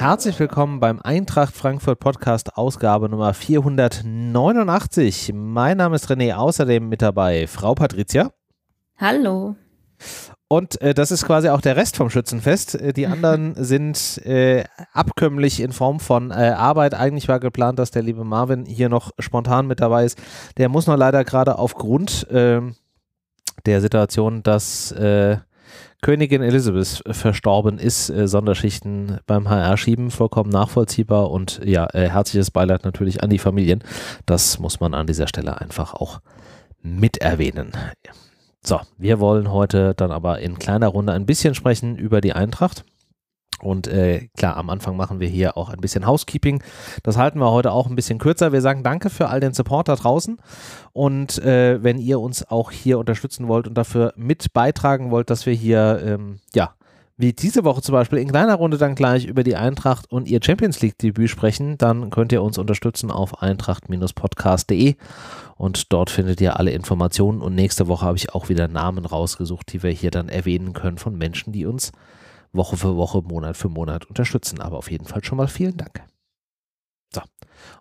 Herzlich willkommen beim Eintracht Frankfurt Podcast Ausgabe Nummer 489. Mein Name ist René, außerdem mit dabei Frau Patricia. Hallo. Und äh, das ist quasi auch der Rest vom Schützenfest. Äh, die anderen sind äh, abkömmlich in Form von äh, Arbeit. Eigentlich war geplant, dass der liebe Marvin hier noch spontan mit dabei ist. Der muss nur leider gerade aufgrund ähm, der Situation, dass äh, Königin Elizabeth verstorben ist, äh, Sonderschichten beim HR schieben, vollkommen nachvollziehbar und ja, herzliches Beileid natürlich an die Familien. Das muss man an dieser Stelle einfach auch mit erwähnen. So, wir wollen heute dann aber in kleiner Runde ein bisschen sprechen über die Eintracht. Und äh, klar, am Anfang machen wir hier auch ein bisschen Housekeeping. Das halten wir heute auch ein bisschen kürzer. Wir sagen danke für all den Support da draußen. Und äh, wenn ihr uns auch hier unterstützen wollt und dafür mit beitragen wollt, dass wir hier, ähm, ja, wie diese Woche zum Beispiel in kleiner Runde dann gleich über die Eintracht und ihr Champions League Debüt sprechen, dann könnt ihr uns unterstützen auf eintracht-podcast.de und dort findet ihr alle Informationen. Und nächste Woche habe ich auch wieder Namen rausgesucht, die wir hier dann erwähnen können von Menschen, die uns Woche für Woche, Monat für Monat unterstützen. Aber auf jeden Fall schon mal vielen Dank. So,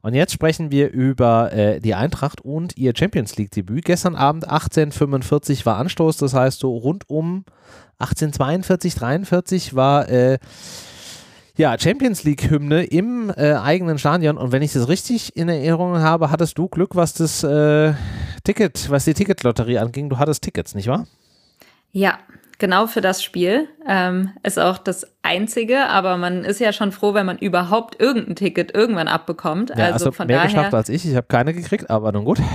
und jetzt sprechen wir über äh, die Eintracht und ihr Champions League Debüt. Gestern Abend 1845 war Anstoß, das heißt so rund um 1842, 43 war äh, ja, Champions League-Hymne im äh, eigenen Stadion. Und wenn ich das richtig in Erinnerung habe, hattest du Glück, was das äh, Ticket, was die Ticketlotterie anging. Du hattest Tickets, nicht wahr? Ja, genau für das Spiel. Ähm, ist auch das einzige, aber man ist ja schon froh, wenn man überhaupt irgendein Ticket irgendwann abbekommt. Ja, also, also von mehr daher. geschafft als ich. Ich habe keine gekriegt, aber nun gut.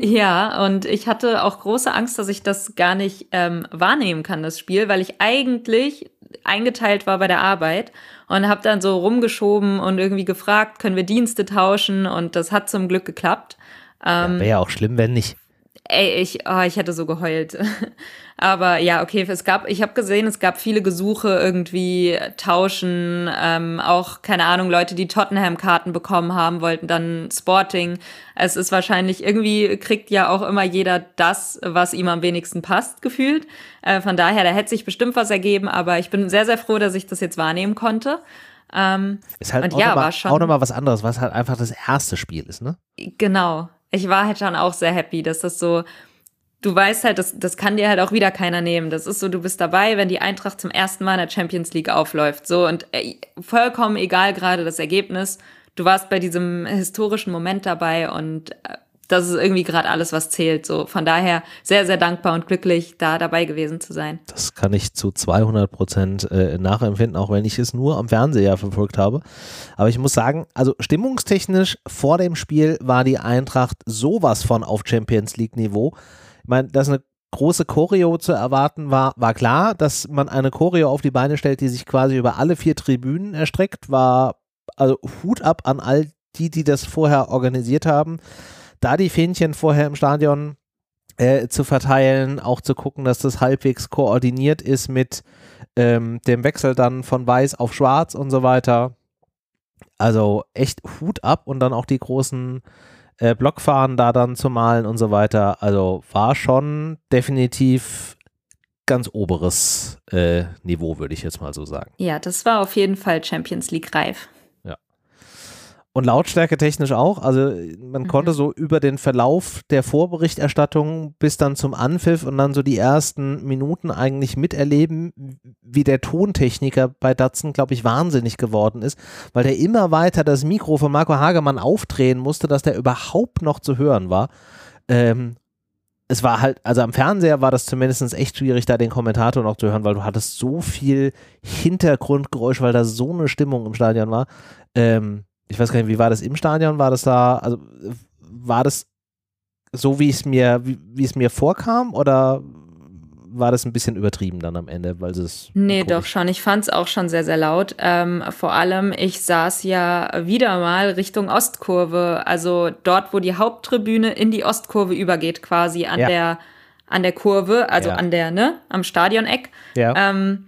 Ja, und ich hatte auch große Angst, dass ich das gar nicht ähm, wahrnehmen kann, das Spiel, weil ich eigentlich eingeteilt war bei der Arbeit und habe dann so rumgeschoben und irgendwie gefragt, können wir Dienste tauschen und das hat zum Glück geklappt. Ähm, ja, Wäre ja auch schlimm, wenn nicht. Ey, ich, oh, ich hätte so geheult. Aber ja, okay, es gab, ich habe gesehen, es gab viele Gesuche irgendwie tauschen, ähm, auch keine Ahnung, Leute, die Tottenham-Karten bekommen haben, wollten dann Sporting. Es ist wahrscheinlich irgendwie kriegt ja auch immer jeder das, was ihm am wenigsten passt, gefühlt. Äh, von daher, da hätte sich bestimmt was ergeben, aber ich bin sehr, sehr froh, dass ich das jetzt wahrnehmen konnte. Ähm, ist halt auch, ja, nochmal, auch nochmal was anderes, was halt einfach das erste Spiel ist, ne? Genau, ich war halt schon auch sehr happy, dass das so, du weißt halt, das, das kann dir halt auch wieder keiner nehmen. Das ist so, du bist dabei, wenn die Eintracht zum ersten Mal in der Champions League aufläuft. So und äh, vollkommen egal gerade das Ergebnis. Du warst bei diesem historischen Moment dabei und äh, das ist irgendwie gerade alles, was zählt. So von daher sehr, sehr dankbar und glücklich, da dabei gewesen zu sein. Das kann ich zu 200 Prozent äh, nachempfinden, auch wenn ich es nur am Fernseher verfolgt habe. Aber ich muss sagen, also stimmungstechnisch vor dem Spiel war die Eintracht sowas von auf Champions League Niveau. Ich meine, dass eine große Choreo zu erwarten war, war klar, dass man eine Choreo auf die Beine stellt, die sich quasi über alle vier Tribünen erstreckt, war also Hut ab an all die, die das vorher organisiert haben da die Fähnchen vorher im Stadion äh, zu verteilen, auch zu gucken, dass das halbwegs koordiniert ist mit ähm, dem Wechsel dann von weiß auf schwarz und so weiter. Also echt Hut ab und dann auch die großen äh, Blockfahnen da dann zu malen und so weiter. Also war schon definitiv ganz oberes äh, Niveau, würde ich jetzt mal so sagen. Ja, das war auf jeden Fall Champions League reif. Und Lautstärke technisch auch. Also man mhm. konnte so über den Verlauf der Vorberichterstattung bis dann zum Anpfiff und dann so die ersten Minuten eigentlich miterleben, wie der Tontechniker bei Datsen, glaube ich, wahnsinnig geworden ist, weil der immer weiter das Mikro von Marco Hagemann aufdrehen musste, dass der überhaupt noch zu hören war. Ähm, es war halt, also am Fernseher war das zumindest echt schwierig, da den Kommentator noch zu hören, weil du hattest so viel Hintergrundgeräusch, weil da so eine Stimmung im Stadion war. Ähm, ich weiß gar nicht, wie war das im Stadion? War das da, also war das so, wie es mir, wie, wie es mir vorkam oder war das ein bisschen übertrieben dann am Ende, weil es. Nee, doch schon. Ich fand es auch schon sehr, sehr laut. Ähm, vor allem, ich saß ja wieder mal Richtung Ostkurve, also dort, wo die Haupttribüne in die Ostkurve übergeht, quasi an ja. der an der Kurve, also ja. an der, ne, am Stadioneck. Ja. Ähm,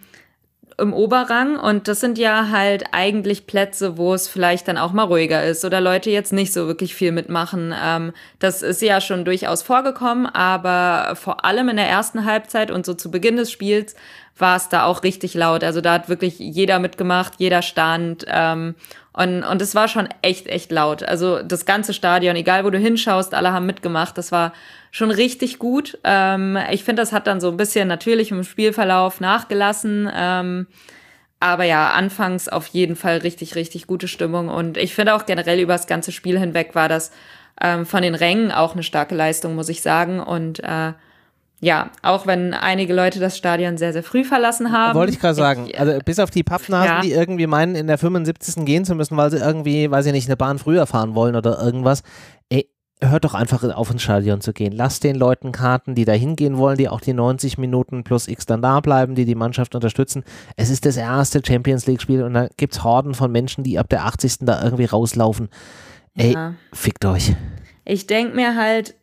im Oberrang und das sind ja halt eigentlich Plätze, wo es vielleicht dann auch mal ruhiger ist oder Leute jetzt nicht so wirklich viel mitmachen. Ähm, das ist ja schon durchaus vorgekommen, aber vor allem in der ersten Halbzeit und so zu Beginn des Spiels war es da auch richtig laut. Also da hat wirklich jeder mitgemacht, jeder stand. Ähm, und, und es war schon echt, echt laut. Also das ganze Stadion, egal wo du hinschaust, alle haben mitgemacht. Das war schon richtig gut. Ähm, ich finde, das hat dann so ein bisschen natürlich im Spielverlauf nachgelassen. Ähm, aber ja, anfangs auf jeden Fall richtig, richtig gute Stimmung. Und ich finde auch generell über das ganze Spiel hinweg war das ähm, von den Rängen auch eine starke Leistung, muss ich sagen. Und äh, ja, auch wenn einige Leute das Stadion sehr, sehr früh verlassen haben. Wollte ich gerade sagen. Ich, also bis auf die Pappnasen, ja. die irgendwie meinen, in der 75. gehen zu müssen, weil sie irgendwie, weiß ich nicht, eine Bahn früher fahren wollen oder irgendwas. Ey, hört doch einfach auf ins Stadion zu gehen. Lasst den Leuten Karten, die da hingehen wollen, die auch die 90 Minuten plus X dann da bleiben, die die Mannschaft unterstützen. Es ist das erste Champions League-Spiel und da gibt es Horden von Menschen, die ab der 80. da irgendwie rauslaufen. Ey, ja. fickt euch. Ich denke mir halt,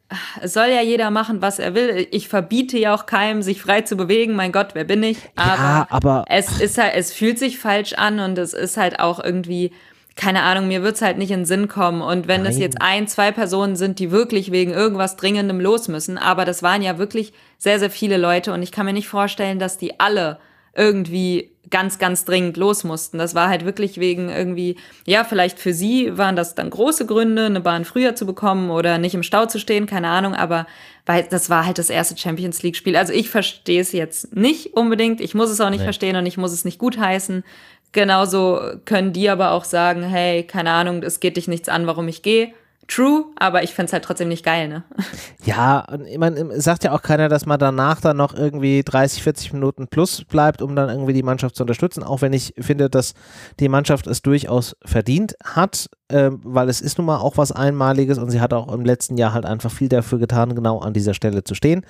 es soll ja jeder machen, was er will. Ich verbiete ja auch keinem, sich frei zu bewegen. Mein Gott, wer bin ich? Aber, ja, aber es ist halt, es fühlt sich falsch an und es ist halt auch irgendwie, keine Ahnung, mir wird's halt nicht in den Sinn kommen. Und wenn Nein. es jetzt ein, zwei Personen sind, die wirklich wegen irgendwas Dringendem los müssen, aber das waren ja wirklich sehr, sehr viele Leute und ich kann mir nicht vorstellen, dass die alle irgendwie ganz, ganz dringend los mussten. Das war halt wirklich wegen irgendwie, ja, vielleicht für sie waren das dann große Gründe, eine Bahn früher zu bekommen oder nicht im Stau zu stehen, keine Ahnung, aber weil das war halt das erste Champions League Spiel. Also ich verstehe es jetzt nicht unbedingt, ich muss es auch nicht nee. verstehen und ich muss es nicht gutheißen. Genauso können die aber auch sagen, hey, keine Ahnung, es geht dich nichts an, warum ich gehe. True, aber ich find's halt trotzdem nicht geil, ne? Ja, ich meine, sagt ja auch keiner, dass man danach dann noch irgendwie 30, 40 Minuten plus bleibt, um dann irgendwie die Mannschaft zu unterstützen, auch wenn ich finde, dass die Mannschaft es durchaus verdient hat, äh, weil es ist nun mal auch was Einmaliges und sie hat auch im letzten Jahr halt einfach viel dafür getan, genau an dieser Stelle zu stehen.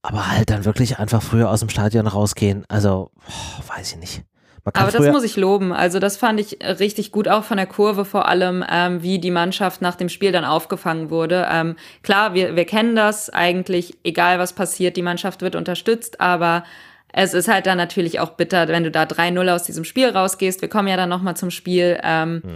Aber halt dann wirklich einfach früher aus dem Stadion rausgehen, also, oh, weiß ich nicht. Aber das muss ich loben. Also das fand ich richtig gut, auch von der Kurve vor allem, ähm, wie die Mannschaft nach dem Spiel dann aufgefangen wurde. Ähm, klar, wir, wir kennen das eigentlich, egal was passiert, die Mannschaft wird unterstützt, aber es ist halt dann natürlich auch bitter, wenn du da 3-0 aus diesem Spiel rausgehst. Wir kommen ja dann nochmal zum Spiel. Ähm, hm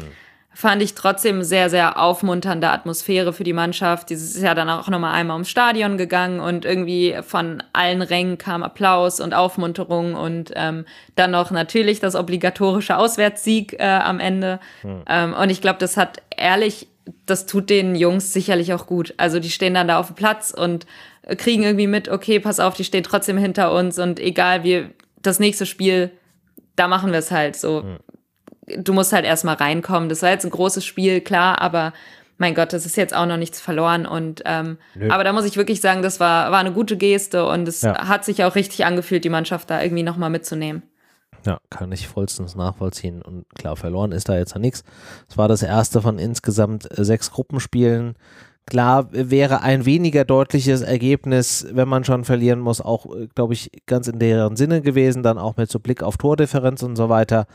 fand ich trotzdem sehr, sehr aufmunternde Atmosphäre für die Mannschaft. Dieses ist ja dann auch nochmal einmal ums Stadion gegangen und irgendwie von allen Rängen kam Applaus und Aufmunterung und ähm, dann noch natürlich das obligatorische Auswärtssieg äh, am Ende. Hm. Ähm, und ich glaube, das hat ehrlich, das tut den Jungs sicherlich auch gut. Also die stehen dann da auf dem Platz und kriegen irgendwie mit, okay, pass auf, die stehen trotzdem hinter uns und egal wie das nächste Spiel, da machen wir es halt so. Hm du musst halt erstmal reinkommen. Das war jetzt ein großes Spiel, klar, aber mein Gott, das ist jetzt auch noch nichts verloren. Und ähm, aber da muss ich wirklich sagen, das war, war eine gute Geste und es ja. hat sich auch richtig angefühlt, die Mannschaft da irgendwie nochmal mitzunehmen. Ja, kann ich vollstens nachvollziehen. Und klar, verloren ist da jetzt ja nichts. Es war das erste von insgesamt sechs Gruppenspielen. Klar wäre ein weniger deutliches Ergebnis, wenn man schon verlieren muss, auch, glaube ich, ganz in deren Sinne gewesen, dann auch mit so Blick auf Tordifferenz und so weiter.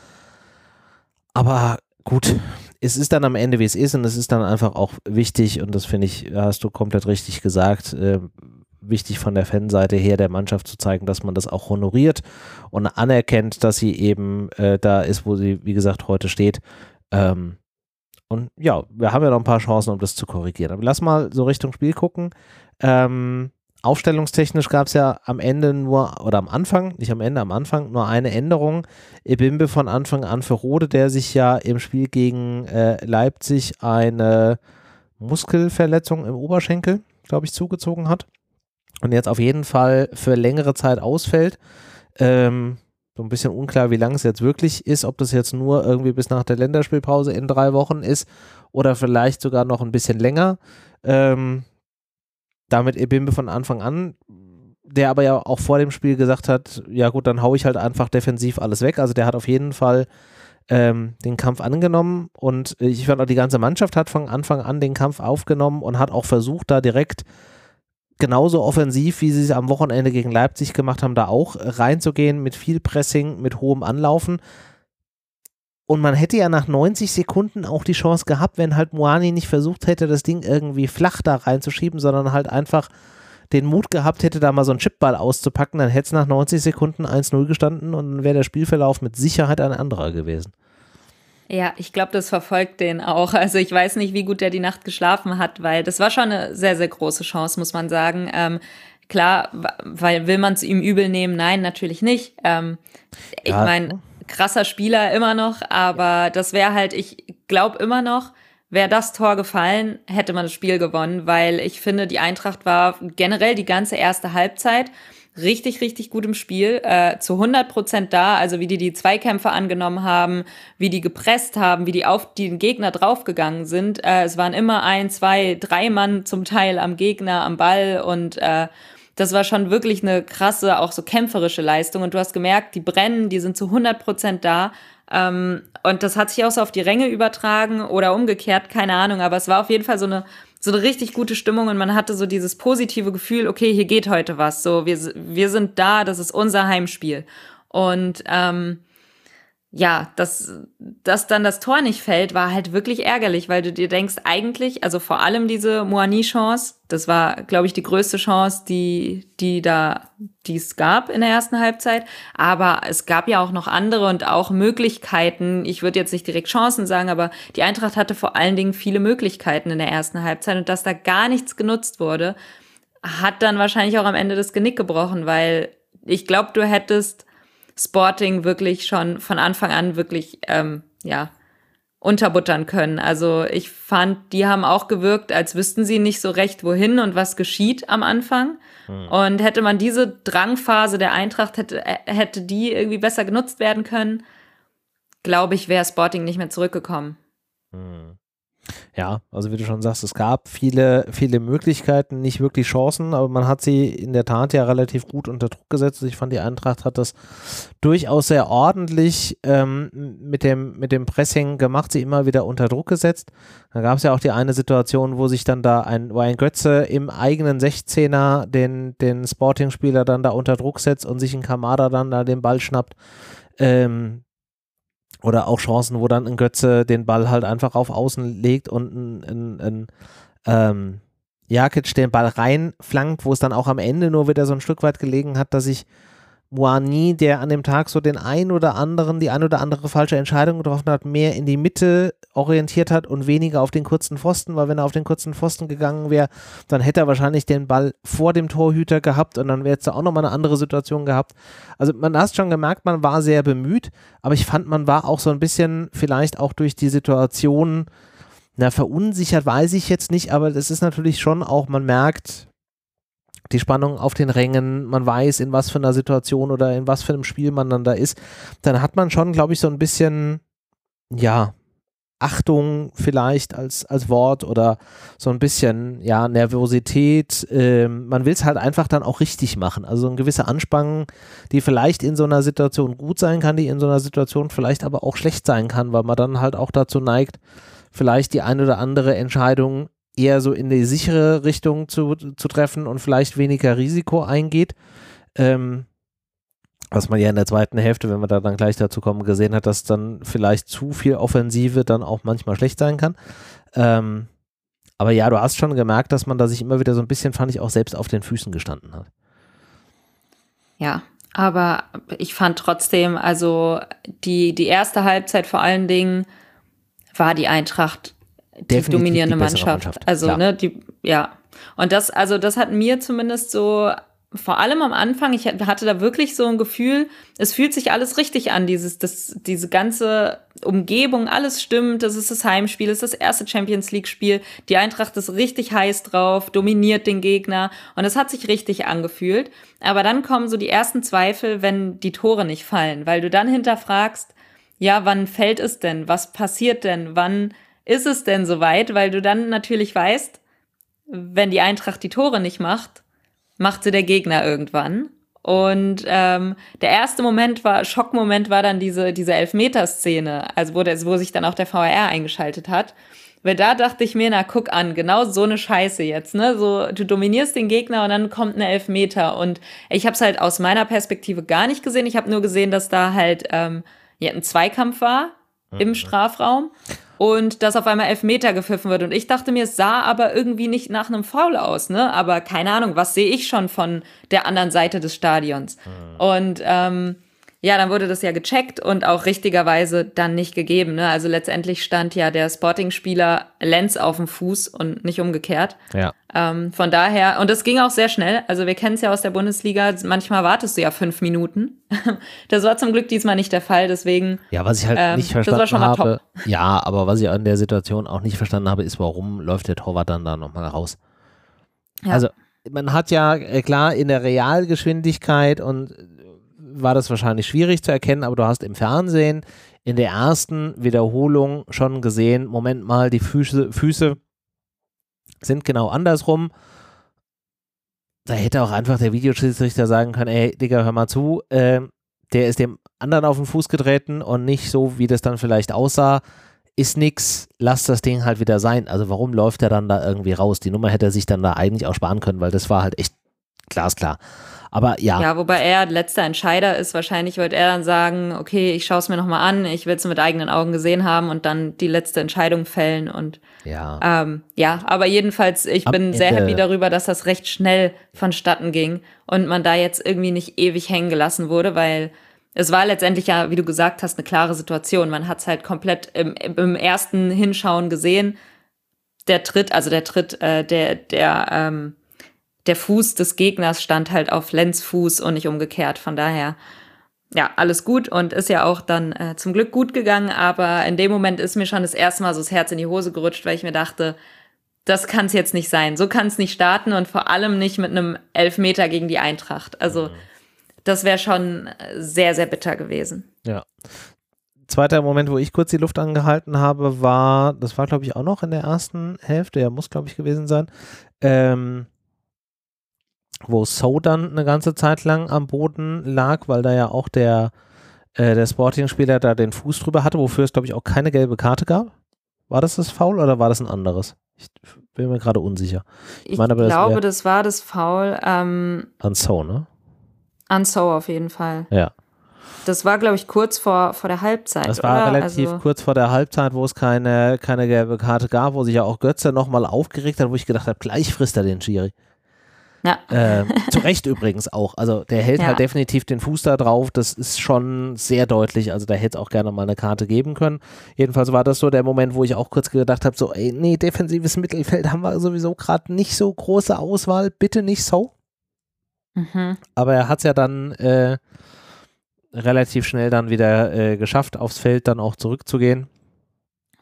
Aber gut, es ist dann am Ende, wie es ist, und es ist dann einfach auch wichtig, und das finde ich, hast du komplett richtig gesagt, äh, wichtig von der Fanseite her der Mannschaft zu zeigen, dass man das auch honoriert und anerkennt, dass sie eben äh, da ist, wo sie, wie gesagt, heute steht. Ähm, und ja, wir haben ja noch ein paar Chancen, um das zu korrigieren. Aber lass mal so Richtung Spiel gucken. Ähm, aufstellungstechnisch gab es ja am Ende nur, oder am Anfang, nicht am Ende, am Anfang nur eine Änderung. Ebimbe von Anfang an für Rode, der sich ja im Spiel gegen äh, Leipzig eine Muskelverletzung im Oberschenkel, glaube ich, zugezogen hat. Und jetzt auf jeden Fall für längere Zeit ausfällt. Ähm, so ein bisschen unklar, wie lang es jetzt wirklich ist, ob das jetzt nur irgendwie bis nach der Länderspielpause in drei Wochen ist oder vielleicht sogar noch ein bisschen länger. Ähm, damit Ebimbe von Anfang an, der aber ja auch vor dem Spiel gesagt hat, ja gut, dann haue ich halt einfach defensiv alles weg. Also der hat auf jeden Fall ähm, den Kampf angenommen und ich fand auch die ganze Mannschaft hat von Anfang an den Kampf aufgenommen und hat auch versucht, da direkt genauso offensiv, wie sie es am Wochenende gegen Leipzig gemacht haben, da auch reinzugehen mit viel Pressing, mit hohem Anlaufen. Und man hätte ja nach 90 Sekunden auch die Chance gehabt, wenn halt Moani nicht versucht hätte, das Ding irgendwie flach da reinzuschieben, sondern halt einfach den Mut gehabt hätte, da mal so einen Chipball auszupacken, dann hätte es nach 90 Sekunden 1-0 gestanden und dann wäre der Spielverlauf mit Sicherheit ein anderer gewesen. Ja, ich glaube, das verfolgt den auch. Also ich weiß nicht, wie gut der die Nacht geschlafen hat, weil das war schon eine sehr, sehr große Chance, muss man sagen. Ähm, klar, weil will man es ihm übel nehmen? Nein, natürlich nicht. Ähm, ich ja. meine, krasser Spieler immer noch, aber das wäre halt, ich glaube immer noch, wäre das Tor gefallen, hätte man das Spiel gewonnen, weil ich finde, die Eintracht war generell die ganze erste Halbzeit richtig, richtig gut im Spiel, äh, zu 100 Prozent da, also wie die die Zweikämpfe angenommen haben, wie die gepresst haben, wie die auf den Gegner draufgegangen sind. Äh, es waren immer ein, zwei, drei Mann zum Teil am Gegner, am Ball und äh, das war schon wirklich eine krasse, auch so kämpferische Leistung. Und du hast gemerkt, die brennen, die sind zu 100 Prozent da. Ähm, und das hat sich auch so auf die Ränge übertragen oder umgekehrt, keine Ahnung. Aber es war auf jeden Fall so eine so eine richtig gute Stimmung und man hatte so dieses positive Gefühl, okay, hier geht heute was. So, wir, wir sind da, das ist unser Heimspiel. Und ähm, ja, dass, dass dann das Tor nicht fällt, war halt wirklich ärgerlich, weil du dir denkst, eigentlich, also vor allem diese Moani-Chance, das war, glaube ich, die größte Chance, die, die da, die es gab in der ersten Halbzeit. Aber es gab ja auch noch andere und auch Möglichkeiten. Ich würde jetzt nicht direkt Chancen sagen, aber die Eintracht hatte vor allen Dingen viele Möglichkeiten in der ersten Halbzeit und dass da gar nichts genutzt wurde, hat dann wahrscheinlich auch am Ende das Genick gebrochen, weil ich glaube, du hättest Sporting wirklich schon von Anfang an wirklich, ähm, ja, unterbuttern können. Also ich fand, die haben auch gewirkt, als wüssten sie nicht so recht, wohin und was geschieht am Anfang. Hm. Und hätte man diese Drangphase der Eintracht, hätte, äh, hätte die irgendwie besser genutzt werden können, glaube ich, wäre Sporting nicht mehr zurückgekommen. Hm. Ja, also wie du schon sagst, es gab viele, viele Möglichkeiten, nicht wirklich Chancen, aber man hat sie in der Tat ja relativ gut unter Druck gesetzt. Ich fand, die Eintracht hat das durchaus sehr ordentlich ähm, mit, dem, mit dem Pressing gemacht, sie immer wieder unter Druck gesetzt. Da gab es ja auch die eine Situation, wo sich dann da ein, wo ein Götze im eigenen 16er den, den Sporting-Spieler dann da unter Druck setzt und sich ein Kamada dann da den Ball schnappt. Ähm, oder auch Chancen, wo dann ein Götze den Ball halt einfach auf Außen legt und ein, ein, ein ähm, Jakic den Ball reinflankt, wo es dann auch am Ende nur wieder so ein Stück weit gelegen hat, dass ich Moani, der an dem Tag so den ein oder anderen, die ein oder andere falsche Entscheidung getroffen hat, mehr in die Mitte orientiert hat und weniger auf den kurzen Pfosten, weil wenn er auf den kurzen Pfosten gegangen wäre, dann hätte er wahrscheinlich den Ball vor dem Torhüter gehabt und dann wäre es da auch nochmal eine andere Situation gehabt. Also man hat schon gemerkt, man war sehr bemüht, aber ich fand, man war auch so ein bisschen vielleicht auch durch die Situation, na, verunsichert weiß ich jetzt nicht, aber das ist natürlich schon auch, man merkt, die Spannung auf den Rängen, man weiß, in was für einer Situation oder in was für einem Spiel man dann da ist, dann hat man schon, glaube ich, so ein bisschen, ja, Achtung vielleicht als, als Wort oder so ein bisschen, ja, Nervosität. Ähm, man will es halt einfach dann auch richtig machen. Also eine gewisse Anspannung, die vielleicht in so einer Situation gut sein kann, die in so einer Situation vielleicht aber auch schlecht sein kann, weil man dann halt auch dazu neigt, vielleicht die eine oder andere Entscheidung eher so in die sichere Richtung zu, zu treffen und vielleicht weniger Risiko eingeht. Ähm, was man ja in der zweiten Hälfte, wenn wir da dann gleich dazu kommen, gesehen hat, dass dann vielleicht zu viel Offensive dann auch manchmal schlecht sein kann. Ähm, aber ja, du hast schon gemerkt, dass man da sich immer wieder so ein bisschen, fand ich, auch selbst auf den Füßen gestanden hat. Ja, aber ich fand trotzdem, also die, die erste Halbzeit vor allen Dingen war die Eintracht die dominierende die Mannschaft. Mannschaft. Also, Klar. ne, die, ja. Und das, also, das hat mir zumindest so, vor allem am Anfang, ich hatte da wirklich so ein Gefühl, es fühlt sich alles richtig an, dieses, das, diese ganze Umgebung, alles stimmt, das ist das Heimspiel, das ist das erste Champions League-Spiel, die Eintracht ist richtig heiß drauf, dominiert den Gegner und es hat sich richtig angefühlt. Aber dann kommen so die ersten Zweifel, wenn die Tore nicht fallen, weil du dann hinterfragst, ja, wann fällt es denn? Was passiert denn? Wann ist es denn soweit? Weil du dann natürlich weißt, wenn die Eintracht die Tore nicht macht, macht sie der Gegner irgendwann. Und ähm, der erste Moment war, Schockmoment war dann diese, diese Elfmeterszene, also wo, der, wo sich dann auch der VR eingeschaltet hat. Weil da dachte ich mir, na guck an, genau so eine Scheiße jetzt, ne? So, du dominierst den Gegner und dann kommt eine Elfmeter. Und ich habe es halt aus meiner Perspektive gar nicht gesehen. Ich habe nur gesehen, dass da halt ähm, ja, ein Zweikampf war im Strafraum. Und dass auf einmal Elfmeter gepfiffen wird. Und ich dachte mir, es sah aber irgendwie nicht nach einem Foul aus, ne? Aber keine Ahnung, was sehe ich schon von der anderen Seite des Stadions? Mhm. Und ähm, ja, dann wurde das ja gecheckt und auch richtigerweise dann nicht gegeben. Ne? Also letztendlich stand ja der Sporting-Spieler Lenz auf dem Fuß und nicht umgekehrt. Ja. Ähm, von daher, und das ging auch sehr schnell. Also wir kennen es ja aus der Bundesliga, manchmal wartest du ja fünf Minuten. das war zum Glück diesmal nicht der Fall, deswegen. Ja, was ich halt ähm, nicht verstanden habe. Ja, aber was ich in der Situation auch nicht verstanden habe, ist, warum läuft der Torwart dann da nochmal raus? Ja. Also man hat ja äh, klar in der Realgeschwindigkeit und war das wahrscheinlich schwierig zu erkennen, aber du hast im Fernsehen in der ersten Wiederholung schon gesehen, Moment mal, die Füße, Füße sind genau andersrum. Da hätte auch einfach der Videoschiedsrichter sagen können, ey, Digga, hör mal zu, äh, der ist dem anderen auf den Fuß getreten und nicht so, wie das dann vielleicht aussah, ist nix, lass das Ding halt wieder sein. Also warum läuft er dann da irgendwie raus? Die Nummer hätte er sich dann da eigentlich auch sparen können, weil das war halt echt glasklar. Aber ja. Ja, wobei er letzter Entscheider ist. Wahrscheinlich wird er dann sagen, okay, ich schaue es mir nochmal an, ich will es mit eigenen Augen gesehen haben und dann die letzte Entscheidung fällen. Und ja, ähm, ja aber jedenfalls, ich Am bin Ende. sehr happy darüber, dass das recht schnell vonstatten ging und man da jetzt irgendwie nicht ewig hängen gelassen wurde, weil es war letztendlich ja, wie du gesagt hast, eine klare Situation. Man hat es halt komplett im, im ersten Hinschauen gesehen. Der Tritt, also der Tritt, äh, der, der, ähm, der Fuß des Gegners stand halt auf Lenz Fuß und nicht umgekehrt. Von daher, ja, alles gut und ist ja auch dann äh, zum Glück gut gegangen. Aber in dem Moment ist mir schon das erste Mal so das Herz in die Hose gerutscht, weil ich mir dachte, das kann es jetzt nicht sein. So kann es nicht starten und vor allem nicht mit einem Elfmeter gegen die Eintracht. Also mhm. das wäre schon sehr, sehr bitter gewesen. Ja. Zweiter Moment, wo ich kurz die Luft angehalten habe, war, das war glaube ich auch noch in der ersten Hälfte, ja, muss glaube ich gewesen sein. Ähm, wo So dann eine ganze Zeit lang am Boden lag, weil da ja auch der, äh, der Sporting-Spieler da den Fuß drüber hatte, wofür es, glaube ich, auch keine gelbe Karte gab. War das das Foul oder war das ein anderes? Ich bin mir gerade unsicher. Ich, ich meine, glaube, das, das, war das Foul. Ähm, an So, ne? An So auf jeden Fall. Ja. Das war, glaube ich, kurz vor, vor der Halbzeit. Das war oder? relativ also kurz vor der Halbzeit, wo es keine, keine gelbe Karte gab, wo sich ja auch Götze nochmal aufgeregt hat, wo ich gedacht habe, gleich frisst er den Schiri. Ja. Äh, zu Recht übrigens auch. Also der hält ja. halt definitiv den Fuß da drauf. Das ist schon sehr deutlich. Also da hätte es auch gerne mal eine Karte geben können. Jedenfalls war das so der Moment, wo ich auch kurz gedacht habe, so, ey, nee, defensives Mittelfeld haben wir sowieso gerade nicht so große Auswahl. Bitte nicht so. Mhm. Aber er hat es ja dann äh, relativ schnell dann wieder äh, geschafft, aufs Feld dann auch zurückzugehen.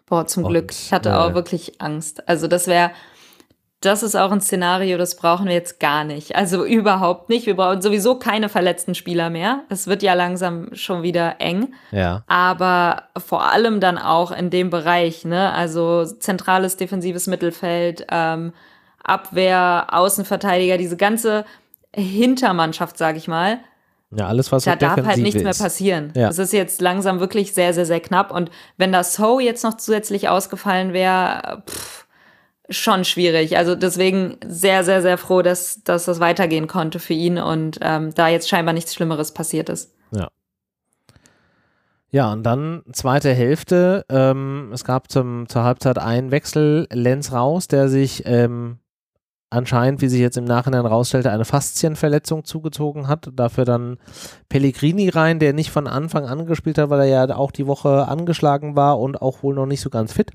Boah, zum Und, Glück. Ich hatte äh, auch wirklich Angst. Also das wäre das ist auch ein Szenario, das brauchen wir jetzt gar nicht. Also überhaupt nicht. Wir brauchen sowieso keine verletzten Spieler mehr. Es wird ja langsam schon wieder eng. Ja. Aber vor allem dann auch in dem Bereich, ne? Also zentrales defensives Mittelfeld, ähm, Abwehr, Außenverteidiger, diese ganze Hintermannschaft, sag ich mal. Ja, alles, was Da darf halt nichts ist. mehr passieren. Ja. Es ist jetzt langsam wirklich sehr, sehr, sehr knapp. Und wenn das So jetzt noch zusätzlich ausgefallen wäre, pff, schon schwierig. Also deswegen sehr, sehr, sehr froh, dass, dass das weitergehen konnte für ihn und ähm, da jetzt scheinbar nichts Schlimmeres passiert ist. Ja. Ja, und dann zweite Hälfte. Ähm, es gab zum, zur Halbzeit einen Wechsel, Lenz raus, der sich ähm, anscheinend, wie sich jetzt im Nachhinein rausstellte, eine Faszienverletzung zugezogen hat. Dafür dann Pellegrini rein, der nicht von Anfang an gespielt hat, weil er ja auch die Woche angeschlagen war und auch wohl noch nicht so ganz fit.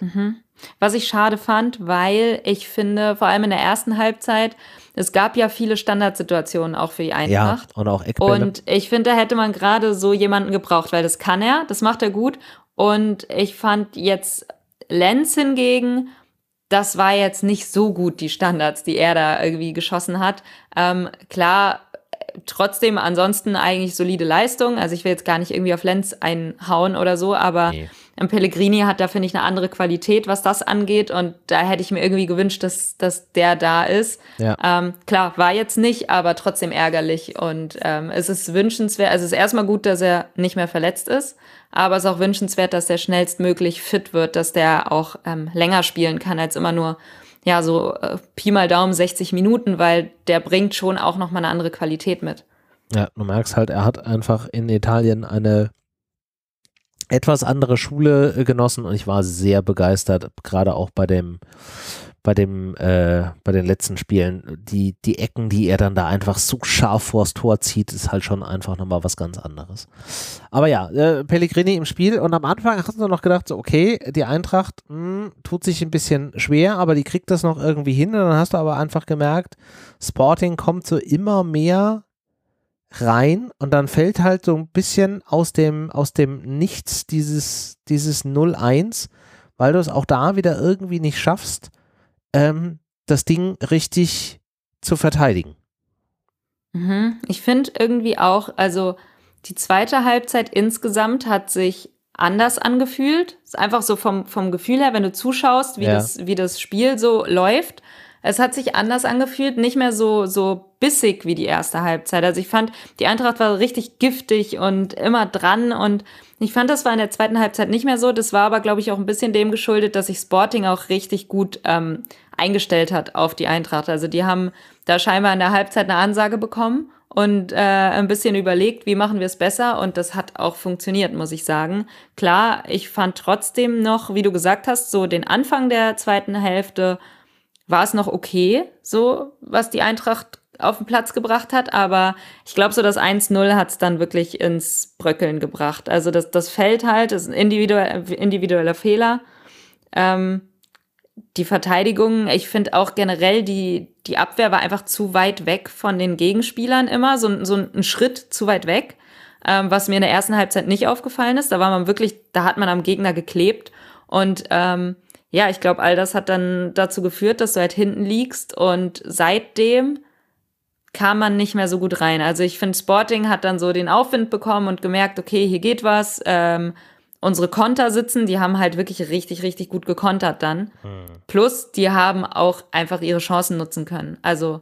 Mhm. Was ich schade fand, weil ich finde, vor allem in der ersten Halbzeit, es gab ja viele Standardsituationen auch für die Eintracht. Ja, und auch Eckbälle. Und ich finde, da hätte man gerade so jemanden gebraucht, weil das kann er, das macht er gut. Und ich fand jetzt Lenz hingegen, das war jetzt nicht so gut, die Standards, die er da irgendwie geschossen hat. Ähm, klar, trotzdem ansonsten eigentlich solide Leistung. Also ich will jetzt gar nicht irgendwie auf Lenz einhauen oder so, aber nee. Pellegrini hat da, finde ich, eine andere Qualität, was das angeht. Und da hätte ich mir irgendwie gewünscht, dass, dass der da ist. Ja. Ähm, klar, war jetzt nicht, aber trotzdem ärgerlich. Und ähm, es ist wünschenswert, also es ist erstmal gut, dass er nicht mehr verletzt ist, aber es ist auch wünschenswert, dass er schnellstmöglich fit wird, dass der auch ähm, länger spielen kann als immer nur ja, so äh, Pi mal Daumen 60 Minuten, weil der bringt schon auch nochmal eine andere Qualität mit. Ja, du merkst halt, er hat einfach in Italien eine etwas andere Schule äh, genossen und ich war sehr begeistert, gerade auch bei dem bei dem, äh, bei den letzten Spielen, die, die Ecken, die er dann da einfach so scharf vors Tor zieht, ist halt schon einfach nochmal was ganz anderes. Aber ja, äh, Pellegrini im Spiel und am Anfang hast du noch gedacht, so, okay, die Eintracht mh, hm, tut sich ein bisschen schwer, aber die kriegt das noch irgendwie hin und dann hast du aber einfach gemerkt, Sporting kommt so immer mehr rein und dann fällt halt so ein bisschen aus dem, aus dem Nichts dieses, dieses 0-1, weil du es auch da wieder irgendwie nicht schaffst, ähm, das Ding richtig zu verteidigen. Mhm. Ich finde irgendwie auch, also die zweite Halbzeit insgesamt hat sich anders angefühlt. Ist einfach so vom, vom Gefühl her, wenn du zuschaust, wie, ja. das, wie das Spiel so läuft. Es hat sich anders angefühlt, nicht mehr so, so bissig wie die erste Halbzeit. Also ich fand, die Eintracht war richtig giftig und immer dran und ich fand, das war in der zweiten Halbzeit nicht mehr so. Das war aber, glaube ich, auch ein bisschen dem geschuldet, dass sich Sporting auch richtig gut ähm, eingestellt hat auf die Eintracht. Also die haben da scheinbar in der Halbzeit eine Ansage bekommen und äh, ein bisschen überlegt, wie machen wir es besser. Und das hat auch funktioniert, muss ich sagen. Klar, ich fand trotzdem noch, wie du gesagt hast, so den Anfang der zweiten Hälfte war es noch okay, so was die Eintracht auf den Platz gebracht hat, aber ich glaube, so das 1-0 hat es dann wirklich ins Bröckeln gebracht. Also das, das fällt halt, das ist ein individuell, individueller Fehler. Ähm, die Verteidigung, ich finde auch generell, die, die Abwehr war einfach zu weit weg von den Gegenspielern immer, so, so ein Schritt zu weit weg, ähm, was mir in der ersten Halbzeit nicht aufgefallen ist. Da war man wirklich, da hat man am Gegner geklebt und ähm, ja, ich glaube, all das hat dann dazu geführt, dass du halt hinten liegst und seitdem kam man nicht mehr so gut rein. Also ich finde, Sporting hat dann so den Aufwind bekommen und gemerkt, okay, hier geht was. Ähm, unsere Konter sitzen, die haben halt wirklich richtig, richtig gut gekontert dann. Hm. Plus, die haben auch einfach ihre Chancen nutzen können. Also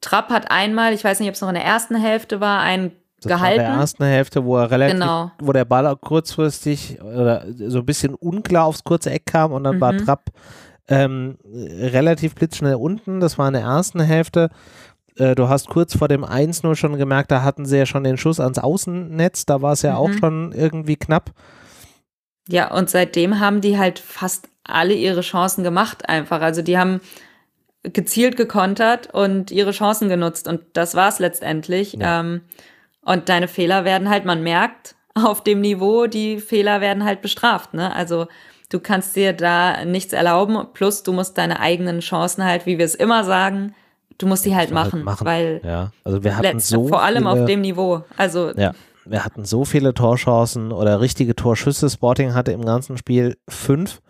Trapp hat einmal, ich weiß nicht, ob es noch in der ersten Hälfte war, einen das gehalten. War in der ersten Hälfte, wo er relativ, genau. wo der Ball kurzfristig oder so ein bisschen unklar aufs kurze Eck kam und dann mhm. war Trapp ähm, relativ blitzschnell unten. Das war in der ersten Hälfte. Äh, du hast kurz vor dem 1-0 schon gemerkt, da hatten sie ja schon den Schuss ans Außennetz, da war es ja mhm. auch schon irgendwie knapp. Ja, und seitdem haben die halt fast alle ihre Chancen gemacht einfach. Also die haben gezielt gekontert und ihre Chancen genutzt und das war es letztendlich. Ja. Ähm, und deine Fehler werden halt, man merkt auf dem Niveau, die Fehler werden halt bestraft. Ne? Also du kannst dir da nichts erlauben, plus du musst deine eigenen Chancen halt, wie wir es immer sagen, du musst die halt machen, halt machen, weil ja. also wir hatten so vor allem viele, auf dem Niveau. Also ja. Wir hatten so viele Torchancen oder richtige Torschüsse. Sporting hatte im ganzen Spiel fünf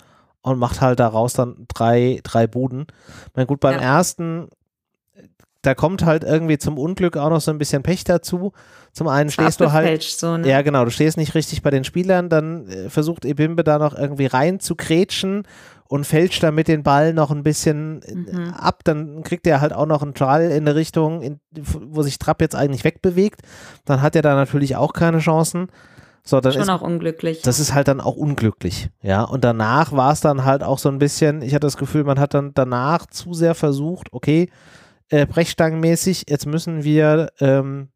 und macht halt daraus dann drei, drei Buden. Ich meine, gut, beim ja. ersten, da kommt halt irgendwie zum Unglück auch noch so ein bisschen Pech dazu. Zum einen stehst du halt. So, ne? Ja, genau, du stehst nicht richtig bei den Spielern, dann äh, versucht Ebimbe da noch irgendwie rein zu kretschen und fälscht damit den Ball noch ein bisschen äh, mhm. ab, dann kriegt er halt auch noch einen Trall in eine Richtung, in, wo sich Trapp jetzt eigentlich wegbewegt. Dann hat er da natürlich auch keine Chancen. So, dann Schon ist, auch unglücklich. Das ist halt dann auch unglücklich, ja. Und danach war es dann halt auch so ein bisschen, ich hatte das Gefühl, man hat dann danach zu sehr versucht, okay, äh, brechstangenmäßig, jetzt müssen wir ähm,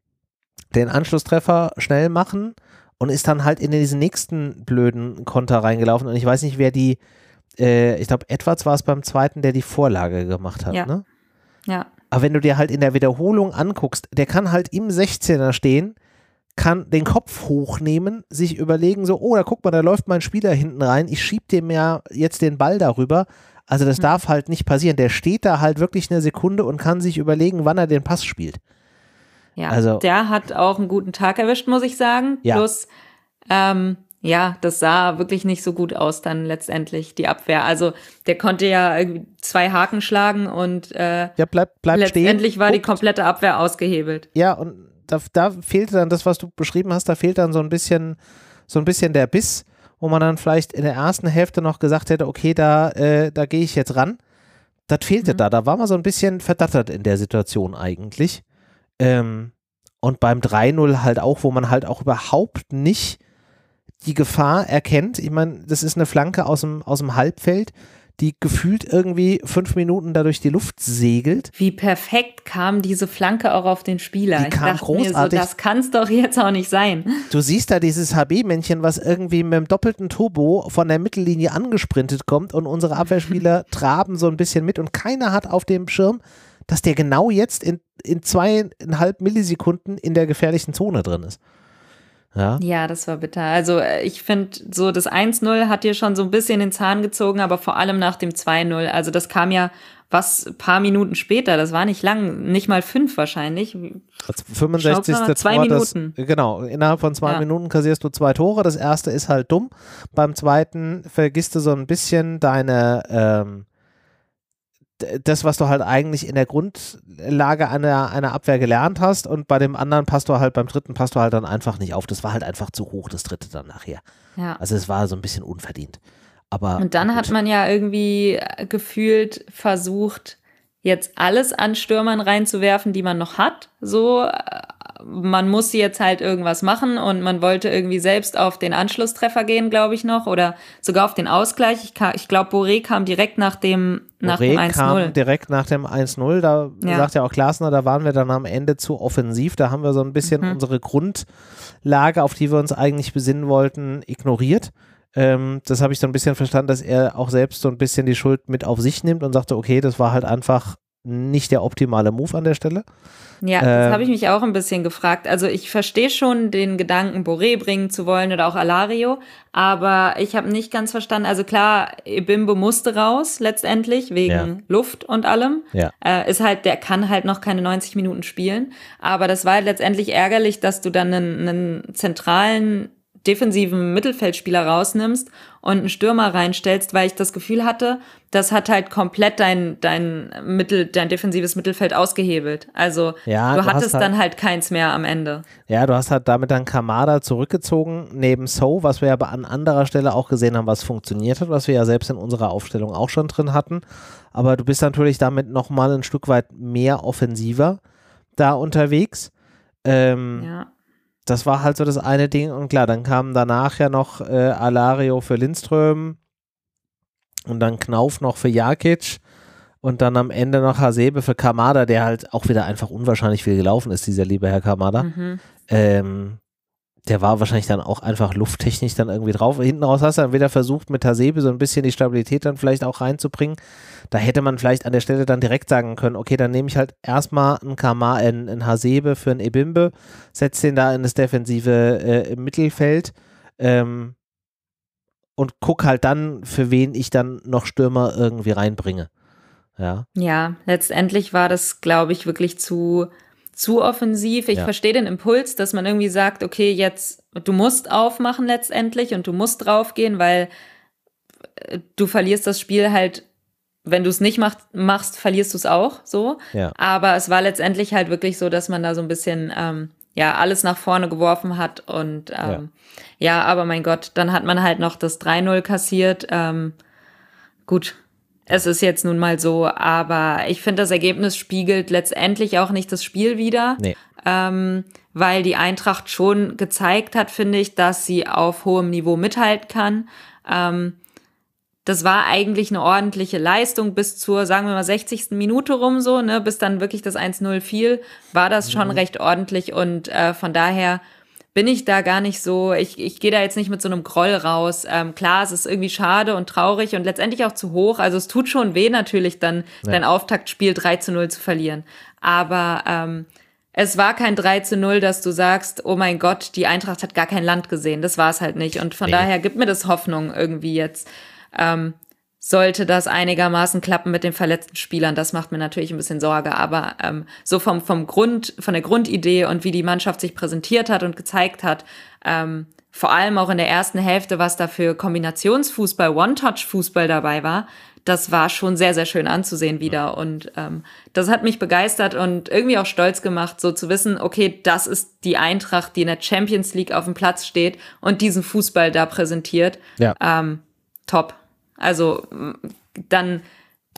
den Anschlusstreffer schnell machen und ist dann halt in diesen nächsten blöden Konter reingelaufen. Und ich weiß nicht, wer die, äh, ich glaube, Edwards war es beim zweiten, der die Vorlage gemacht hat. Ja. Ne? ja. Aber wenn du dir halt in der Wiederholung anguckst, der kann halt im 16er stehen, kann den Kopf hochnehmen, sich überlegen, so, oh, da guck mal, da läuft mein Spieler hinten rein, ich schieb dem ja jetzt den Ball darüber. Also das mhm. darf halt nicht passieren. Der steht da halt wirklich eine Sekunde und kann sich überlegen, wann er den Pass spielt. Ja, also, der hat auch einen guten Tag erwischt, muss ich sagen. Ja. Plus, ähm, ja, das sah wirklich nicht so gut aus dann letztendlich, die Abwehr. Also der konnte ja zwei Haken schlagen und äh, ja, bleib, bleib letztendlich stehen. war die komplette Abwehr ausgehebelt. Ja, und da, da fehlte dann das, was du beschrieben hast, da fehlt dann so ein bisschen, so ein bisschen der Biss, wo man dann vielleicht in der ersten Hälfte noch gesagt hätte, okay, da, äh, da gehe ich jetzt ran. Das fehlte mhm. da. Da war man so ein bisschen verdattert in der Situation eigentlich. Ähm, und beim 3-0 halt auch, wo man halt auch überhaupt nicht die Gefahr erkennt. Ich meine, das ist eine Flanke aus dem, aus dem Halbfeld, die gefühlt irgendwie fünf Minuten da durch die Luft segelt. Wie perfekt kam diese Flanke auch auf den Spieler. Die ich kam großartig. so, das kann es doch jetzt auch nicht sein. Du siehst da dieses HB-Männchen, was irgendwie mit dem doppelten Turbo von der Mittellinie angesprintet kommt und unsere Abwehrspieler traben so ein bisschen mit und keiner hat auf dem Schirm, dass der genau jetzt in, in zweieinhalb Millisekunden in der gefährlichen Zone drin ist. Ja. Ja, das war bitter. Also äh, ich finde, so das 1-0 hat dir schon so ein bisschen den Zahn gezogen, aber vor allem nach dem 2-0. Also das kam ja was paar Minuten später, das war nicht lang, nicht mal fünf wahrscheinlich. Als 65. Schau, zwei Tor, das- Minuten. genau, innerhalb von zwei Ja. Minuten kassierst du zwei Tore. Das erste ist halt dumm. Beim zweiten vergisst du so ein bisschen deine, ähm, das, was du halt eigentlich in der Grundlage einer, einer Abwehr gelernt hast. Und bei dem anderen passt du halt, beim dritten passt du halt dann einfach nicht auf. Das war halt einfach zu hoch, das dritte dann nachher. Ja. Also es war so ein bisschen unverdient. Aber Und dann gut. hat man ja irgendwie äh, gefühlt versucht, jetzt alles an Stürmern reinzuwerfen, die man noch hat. So, äh, man muss jetzt halt irgendwas machen und man wollte irgendwie selbst auf den Anschlusstreffer gehen, glaube ich noch, oder sogar auf den Ausgleich. Ich, ich glaube, Boré kam direkt nach dem, nach dem Boré kam 1-0. direkt nach dem 1-0, da Ja. sagt ja auch Glasner, da waren wir dann am Ende zu offensiv, da haben wir so ein bisschen Mhm. unsere Grundlage, auf die wir uns eigentlich besinnen wollten, ignoriert. Ähm, das habe ich so ein bisschen verstanden, dass er auch selbst so ein bisschen die Schuld mit auf sich nimmt und sagte, okay, das war halt einfach nicht der optimale Move an der Stelle. Ja, das Ähm, habe ich mich auch ein bisschen gefragt. Also ich verstehe schon den Gedanken, Boré bringen zu wollen oder auch Alario, aber ich habe nicht ganz verstanden. Also klar, Ebimbo musste raus letztendlich wegen Ja. Luft und allem. Ja. Äh, ist halt, der kann halt noch keine 90 Minuten spielen. Aber das war halt letztendlich ärgerlich, dass du dann einen, einen zentralen defensiven Mittelfeldspieler rausnimmst und einen Stürmer reinstellst, weil ich das Gefühl hatte, das hat halt komplett dein, dein Mittel, dein defensives Mittelfeld ausgehebelt. Also Ja, du du hattest halt- dann halt keins mehr am Ende. Ja, du hast halt damit dann Kamada zurückgezogen, neben So, was wir ja an anderer Stelle auch gesehen haben, was funktioniert hat, was wir ja selbst in unserer Aufstellung auch schon drin hatten. Aber du bist natürlich damit nochmal ein Stück weit mehr offensiver da unterwegs. Ähm, Ja. Das war halt so das eine Ding. Und klar, dann kam danach ja noch äh, Alario für Lindström und dann Knauf noch für Jakic und dann am Ende noch Hasebe für Kamada, der halt auch wieder einfach unwahrscheinlich viel gelaufen ist, dieser liebe Herr Kamada. Mhm. Ähm, der war wahrscheinlich dann auch einfach lufttechnisch dann irgendwie drauf. Hinten raus hast du dann wieder versucht, mit Hasebe so ein bisschen die Stabilität dann vielleicht auch reinzubringen. Da hätte man vielleicht an der Stelle dann direkt sagen können, okay, dann nehme ich halt erstmal einen Kama, einen, einen Hasebe für einen Ebimbe, setze den da in das defensive äh, Mittelfeld ähm, und guck halt dann, für wen ich dann noch Stürmer irgendwie reinbringe. Ja. Ja, letztendlich war das, glaube ich, wirklich zu, zu offensiv. Ich Ja. verstehe den Impuls, dass man irgendwie sagt, okay, jetzt, du musst aufmachen letztendlich und du musst draufgehen, weil äh, du verlierst das Spiel halt, wenn du es nicht macht, machst, verlierst du es auch so. Ja. Aber es war letztendlich halt wirklich so, dass man da so ein bisschen ähm, ja alles nach vorne geworfen hat und ähm, ja. aber mein Gott, dann hat man halt noch das 3-0 kassiert. Ähm, gut, es ist jetzt nun mal so, aber ich finde, das Ergebnis spiegelt letztendlich auch nicht das Spiel wider. Nee. Ähm, weil die Eintracht schon gezeigt hat, finde ich, dass sie auf hohem Niveau mithalten kann. Ähm, das war eigentlich eine ordentliche Leistung bis zur, sagen wir mal, 60. Minute rum so, ne, bis dann wirklich das 1-0 fiel, war das schon recht ordentlich und äh, von daher bin ich da gar nicht so, ich, ich gehe da jetzt nicht mit so einem Groll raus. Ähm, klar, es ist irgendwie schade und traurig und letztendlich auch zu hoch. Also es tut schon weh natürlich dann, Ja. dein Auftaktspiel 3 zu 0 zu verlieren. Aber ähm, es war kein 3 zu 0, dass du sagst, oh mein Gott, die Eintracht hat gar kein Land gesehen. Das war es halt nicht. Und von Nee. daher gibt mir das Hoffnung irgendwie jetzt. Ähm, sollte das einigermaßen klappen mit den verletzten Spielern, das macht mir natürlich ein bisschen Sorge. Aber ähm, so vom, vom Grund, von der Grundidee und wie die Mannschaft sich präsentiert hat und gezeigt hat, ähm, vor allem auch in der ersten Hälfte, was da für Kombinationsfußball, One-Touch-Fußball dabei war, das war schon sehr, sehr schön anzusehen wieder. Und ähm, das hat mich begeistert und irgendwie auch stolz gemacht, so zu wissen, okay, das ist die Eintracht, die in der Champions League auf dem Platz steht und diesen Fußball da präsentiert. Ja. Ähm, top. Also dann,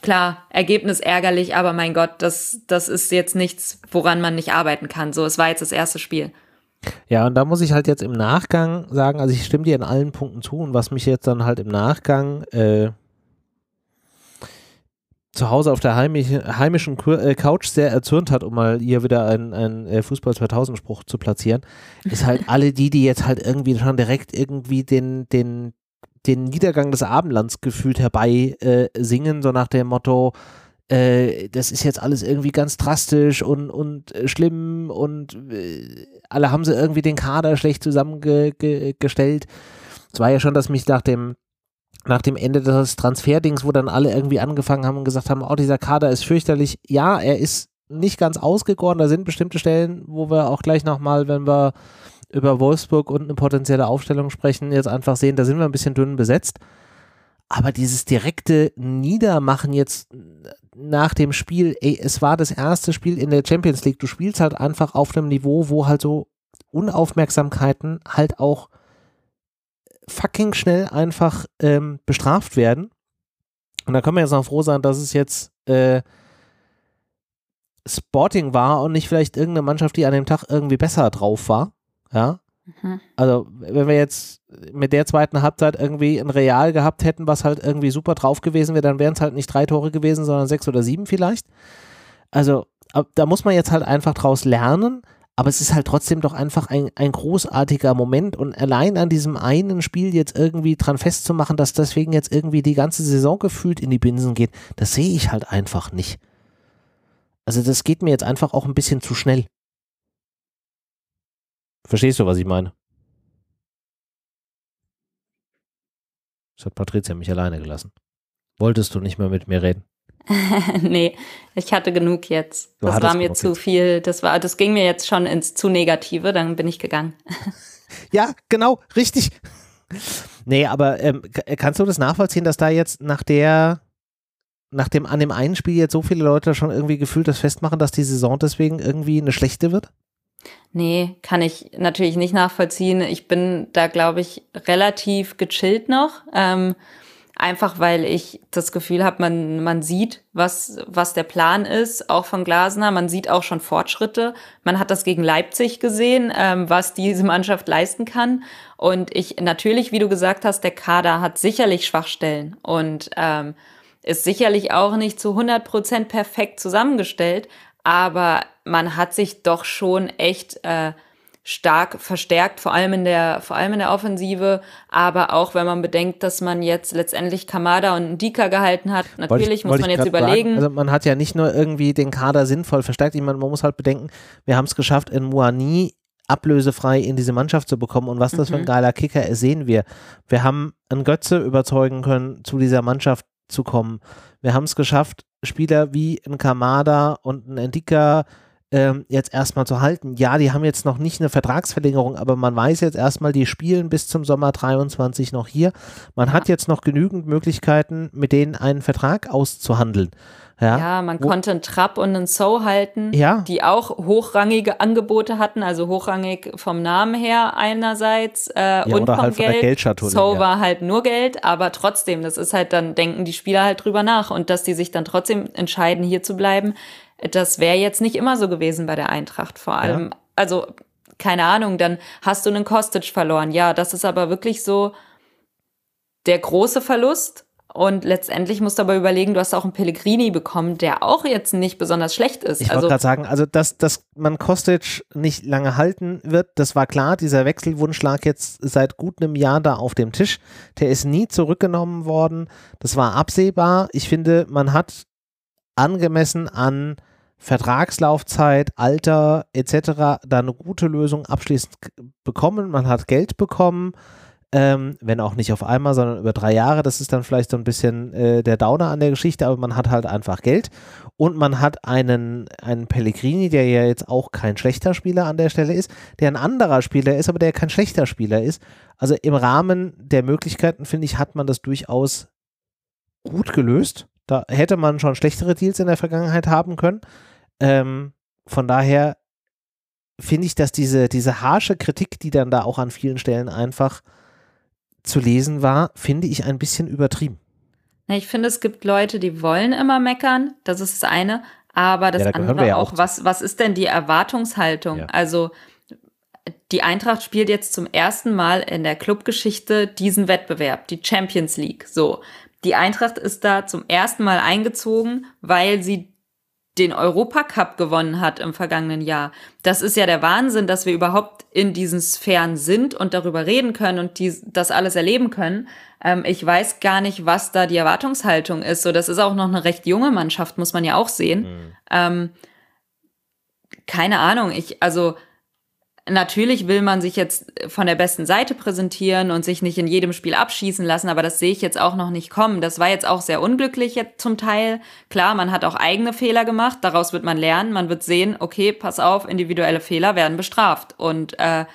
klar, Ergebnis ärgerlich, aber mein Gott, das, das ist jetzt nichts, woran man nicht arbeiten kann. So, es war jetzt das erste Spiel. Ja, und da muss ich halt jetzt im Nachgang sagen, also ich stimme dir in allen Punkten zu und was mich jetzt dann halt im Nachgang äh, zu Hause auf der heimischen äh, Couch sehr erzürnt hat, um mal hier wieder einen, einen äh, Fußball 2000 Spruch zu platzieren, ist halt alle die, die jetzt halt irgendwie schon direkt irgendwie den, den, den Niedergang des Abendlands gefühlt herbei äh, singen, so nach dem Motto, äh, das ist jetzt alles irgendwie ganz drastisch und, und äh, schlimm und äh, alle haben sie irgendwie den Kader schlecht zusammengestellt. Es war ja schon, dass mich nach dem nach dem Ende des Transferdings, wo dann alle irgendwie angefangen haben und gesagt haben, oh, dieser Kader ist fürchterlich. Ja, er ist nicht ganz ausgegoren. Da sind bestimmte Stellen, wo wir auch gleich nochmal, wenn wir über Wolfsburg und eine potenzielle Aufstellung sprechen, jetzt einfach sehen, da sind wir ein bisschen dünn besetzt. Aber dieses direkte Niedermachen jetzt nach dem Spiel, ey, es war das erste Spiel in der Champions League. Du spielst halt einfach auf einem Niveau, wo halt so Unaufmerksamkeiten halt auch fucking schnell einfach ähm, bestraft werden. Und da können wir jetzt noch froh sein, dass es jetzt äh, Sporting war und nicht vielleicht irgendeine Mannschaft, die an dem Tag irgendwie besser drauf war. Ja. Mhm. Also, wenn wir jetzt mit der zweiten Halbzeit irgendwie ein Real gehabt hätten, was halt irgendwie super drauf gewesen wäre, dann wären es halt nicht drei Tore gewesen, sondern sechs oder sieben vielleicht. Also, da muss man jetzt halt einfach draus lernen aber es ist halt trotzdem doch einfach ein, ein großartiger Moment und allein an diesem einen Spiel jetzt irgendwie dran festzumachen, dass deswegen jetzt irgendwie die ganze Saison gefühlt in die Binsen geht, das sehe ich halt einfach nicht. Also das geht mir jetzt einfach auch ein bisschen zu schnell. Verstehst du, was ich meine? Das hat Patricia mich alleine gelassen. Wolltest du nicht mehr mit mir reden? nee, ich hatte genug jetzt. Du das war mir zu jetzt. viel. Das war, das ging mir jetzt schon ins zu Negative, dann bin ich gegangen. ja, genau, richtig. Nee, aber ähm, kannst du das nachvollziehen, dass da jetzt nach der, nach dem, an dem einen Spiel jetzt so viele Leute schon irgendwie gefühlt das festmachen, dass die Saison deswegen irgendwie eine schlechte wird? Nee, kann ich natürlich nicht nachvollziehen. Ich bin da, glaube ich, relativ gechillt noch. Ähm, Einfach weil ich das Gefühl habe, man, man sieht, was, was der Plan ist, auch von Glasner. Man sieht auch schon Fortschritte. Man hat das gegen Leipzig gesehen, ähm, was diese Mannschaft leisten kann. Und ich natürlich, wie du gesagt hast, der Kader hat sicherlich Schwachstellen und ähm, ist sicherlich auch nicht zu 100 Prozent perfekt zusammengestellt. Aber man hat sich doch schon echt äh, stark verstärkt, vor allem in der, vor allem in der Offensive. Aber auch wenn man bedenkt, dass man jetzt letztendlich Kamada und Ndika gehalten hat, natürlich ich, muss man jetzt überlegen. Sagen, also man hat ja nicht nur irgendwie den Kader sinnvoll verstärkt. Ich meine, man muss halt bedenken, wir haben es geschafft, in Muani ablösefrei in diese Mannschaft zu bekommen. Und was das mhm. für ein mhm. geiler Kicker ist, sehen wir. Wir haben einen Götze überzeugen können, zu dieser Mannschaft zu kommen. Wir haben es geschafft, Spieler wie ein Kamada und ein Ndika ähm, jetzt erstmal zu halten. Ja, die haben jetzt noch nicht eine Vertragsverlängerung, aber man weiß jetzt erstmal, die spielen bis zum Sommer 23 noch hier. Man ja. hat jetzt noch genügend Möglichkeiten, mit denen einen Vertrag auszuhandeln. Ja, ja man Wo, konnte einen Trapp und einen So halten, ja. die auch hochrangige Angebote hatten, also hochrangig vom Namen her einerseits äh, und vom halt Geld. So war halt nur Geld, aber trotzdem, das ist halt dann, denken die Spieler halt drüber nach und dass die sich dann trotzdem entscheiden, hier zu bleiben, das wäre jetzt nicht immer so gewesen bei der Eintracht. Vor allem, ja. also keine Ahnung, dann hast du einen Kostic verloren. Ja, das ist aber wirklich so der große Verlust. Und letztendlich musst du aber überlegen, du hast auch einen Pellegrini bekommen, der auch jetzt nicht besonders schlecht ist. Ich wollte also, gerade sagen, also dass, dass man Kostic nicht lange halten wird, das war klar. Dieser Wechselwunsch lag jetzt seit gut einem Jahr da auf dem Tisch. Der ist nie zurückgenommen worden. Das war absehbar. Ich finde, man hat angemessen an Vertragslaufzeit, Alter etc. da eine gute Lösung abschließend bekommen. Man hat Geld bekommen, ähm, wenn auch nicht auf einmal, sondern über drei Jahre. Das ist dann vielleicht so ein bisschen äh, der Downer an der Geschichte, aber man hat halt einfach Geld und man hat einen, einen Pellegrini, der ja jetzt auch kein schlechter Spieler an der Stelle ist, der ein anderer Spieler ist, aber der kein schlechter Spieler ist. Also im Rahmen der Möglichkeiten, finde ich, hat man das durchaus gut gelöst. Da hätte man schon schlechtere Deals in der Vergangenheit haben können. Ähm, von daher finde ich, dass diese, diese harsche Kritik, die dann da auch an vielen Stellen einfach zu lesen war, finde ich ein bisschen übertrieben. Ich finde, es gibt Leute, die wollen immer meckern, das ist das eine, aber das ja, da andere ja auch, was, was ist denn die Erwartungshaltung? Ja. Also die Eintracht spielt jetzt zum ersten Mal in der Clubgeschichte diesen Wettbewerb, die Champions League. So, Die Eintracht ist da zum ersten Mal eingezogen, weil sie den Europacup gewonnen hat im vergangenen Jahr. Das ist ja der Wahnsinn, dass wir überhaupt in diesen Sphären sind und darüber reden können und die, das alles erleben können. Ähm, ich weiß gar nicht, was da die Erwartungshaltung ist. So, das ist auch noch eine recht junge Mannschaft, muss man ja auch sehen. Mhm. Ähm, keine Ahnung. Ich, also, Natürlich will man sich jetzt von der besten Seite präsentieren und sich nicht in jedem Spiel abschießen lassen, aber das sehe ich jetzt auch noch nicht kommen. Das war jetzt auch sehr unglücklich jetzt zum Teil. Klar, man hat auch eigene Fehler gemacht, daraus wird man lernen, man wird sehen, okay, pass auf, individuelle Fehler werden bestraft und äh,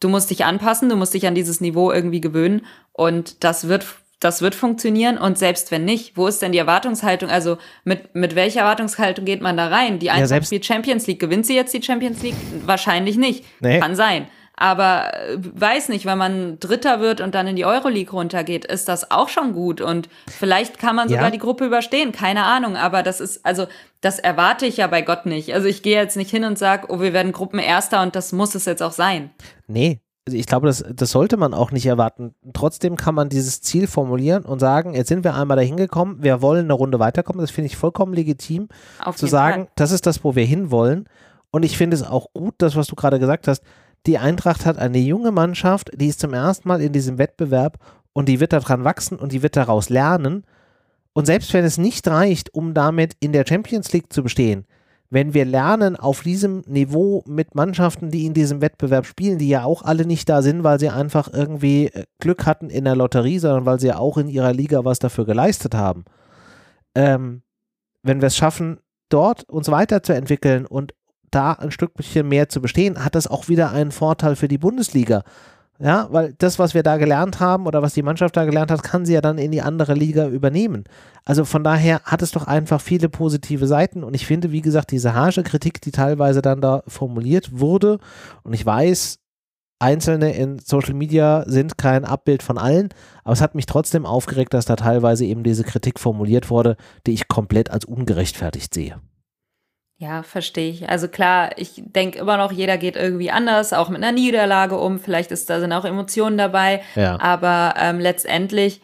du musst dich anpassen, du musst dich an dieses Niveau irgendwie gewöhnen und das wird das wird funktionieren und selbst wenn nicht, wo ist denn die Erwartungshaltung? Also mit, mit welcher Erwartungshaltung geht man da rein? Die Eintracht ja, spielt Champions League. Gewinnt sie jetzt die Champions League? Wahrscheinlich nicht. Nee. Kann sein. Aber äh, weiß nicht, wenn man Dritter wird und dann in die Euroleague runtergeht, ist das auch schon gut. Und vielleicht kann man sogar ja. die Gruppe überstehen. Keine Ahnung. Aber das ist, also, das erwarte ich ja bei Gott nicht. Also ich gehe jetzt nicht hin und sage, oh, wir werden Gruppenerster und das muss es jetzt auch sein. Nee, also ich glaube, das, das sollte man auch nicht erwarten. Trotzdem kann man dieses Ziel formulieren und sagen, jetzt sind wir einmal dahin gekommen, wir wollen eine Runde weiterkommen. Das finde ich vollkommen legitim, Auf zu sagen, Fall. das ist das, wo wir hinwollen. Und ich finde es auch gut, das, was du gerade gesagt hast, die Eintracht hat eine junge Mannschaft, die ist zum ersten Mal in diesem Wettbewerb und die wird daran wachsen und die wird daraus lernen. Und selbst wenn es nicht reicht, um damit in der Champions League zu bestehen, wenn wir lernen, auf diesem Niveau mit Mannschaften, die in diesem Wettbewerb spielen, die ja auch alle nicht da sind, weil sie einfach irgendwie äh, Glück hatten in der Lotterie, sondern weil sie ja auch in ihrer Liga was dafür geleistet haben. Ähm, wenn wir es schaffen, dort uns weiterzuentwickeln und da ein Stückchen mehr zu bestehen, hat das auch wieder einen Vorteil für die Bundesliga. Ja, weil das, was wir da gelernt haben oder was die Mannschaft da gelernt hat, kann sie ja dann in die andere Liga übernehmen. Also von daher hat es doch einfach viele positive Seiten und ich finde, wie gesagt, diese harsche Kritik, die teilweise dann da formuliert wurde und ich weiß, Einzelne in Social Media sind kein Abbild von allen, aber es hat mich trotzdem aufgeregt, dass da teilweise eben diese Kritik formuliert wurde, die ich komplett als ungerechtfertigt sehe. Ja, verstehe ich. Also klar, ich denke immer noch, jeder geht irgendwie anders, auch mit einer Niederlage um. Vielleicht ist da sind auch Emotionen dabei. Ja. Aber ähm, letztendlich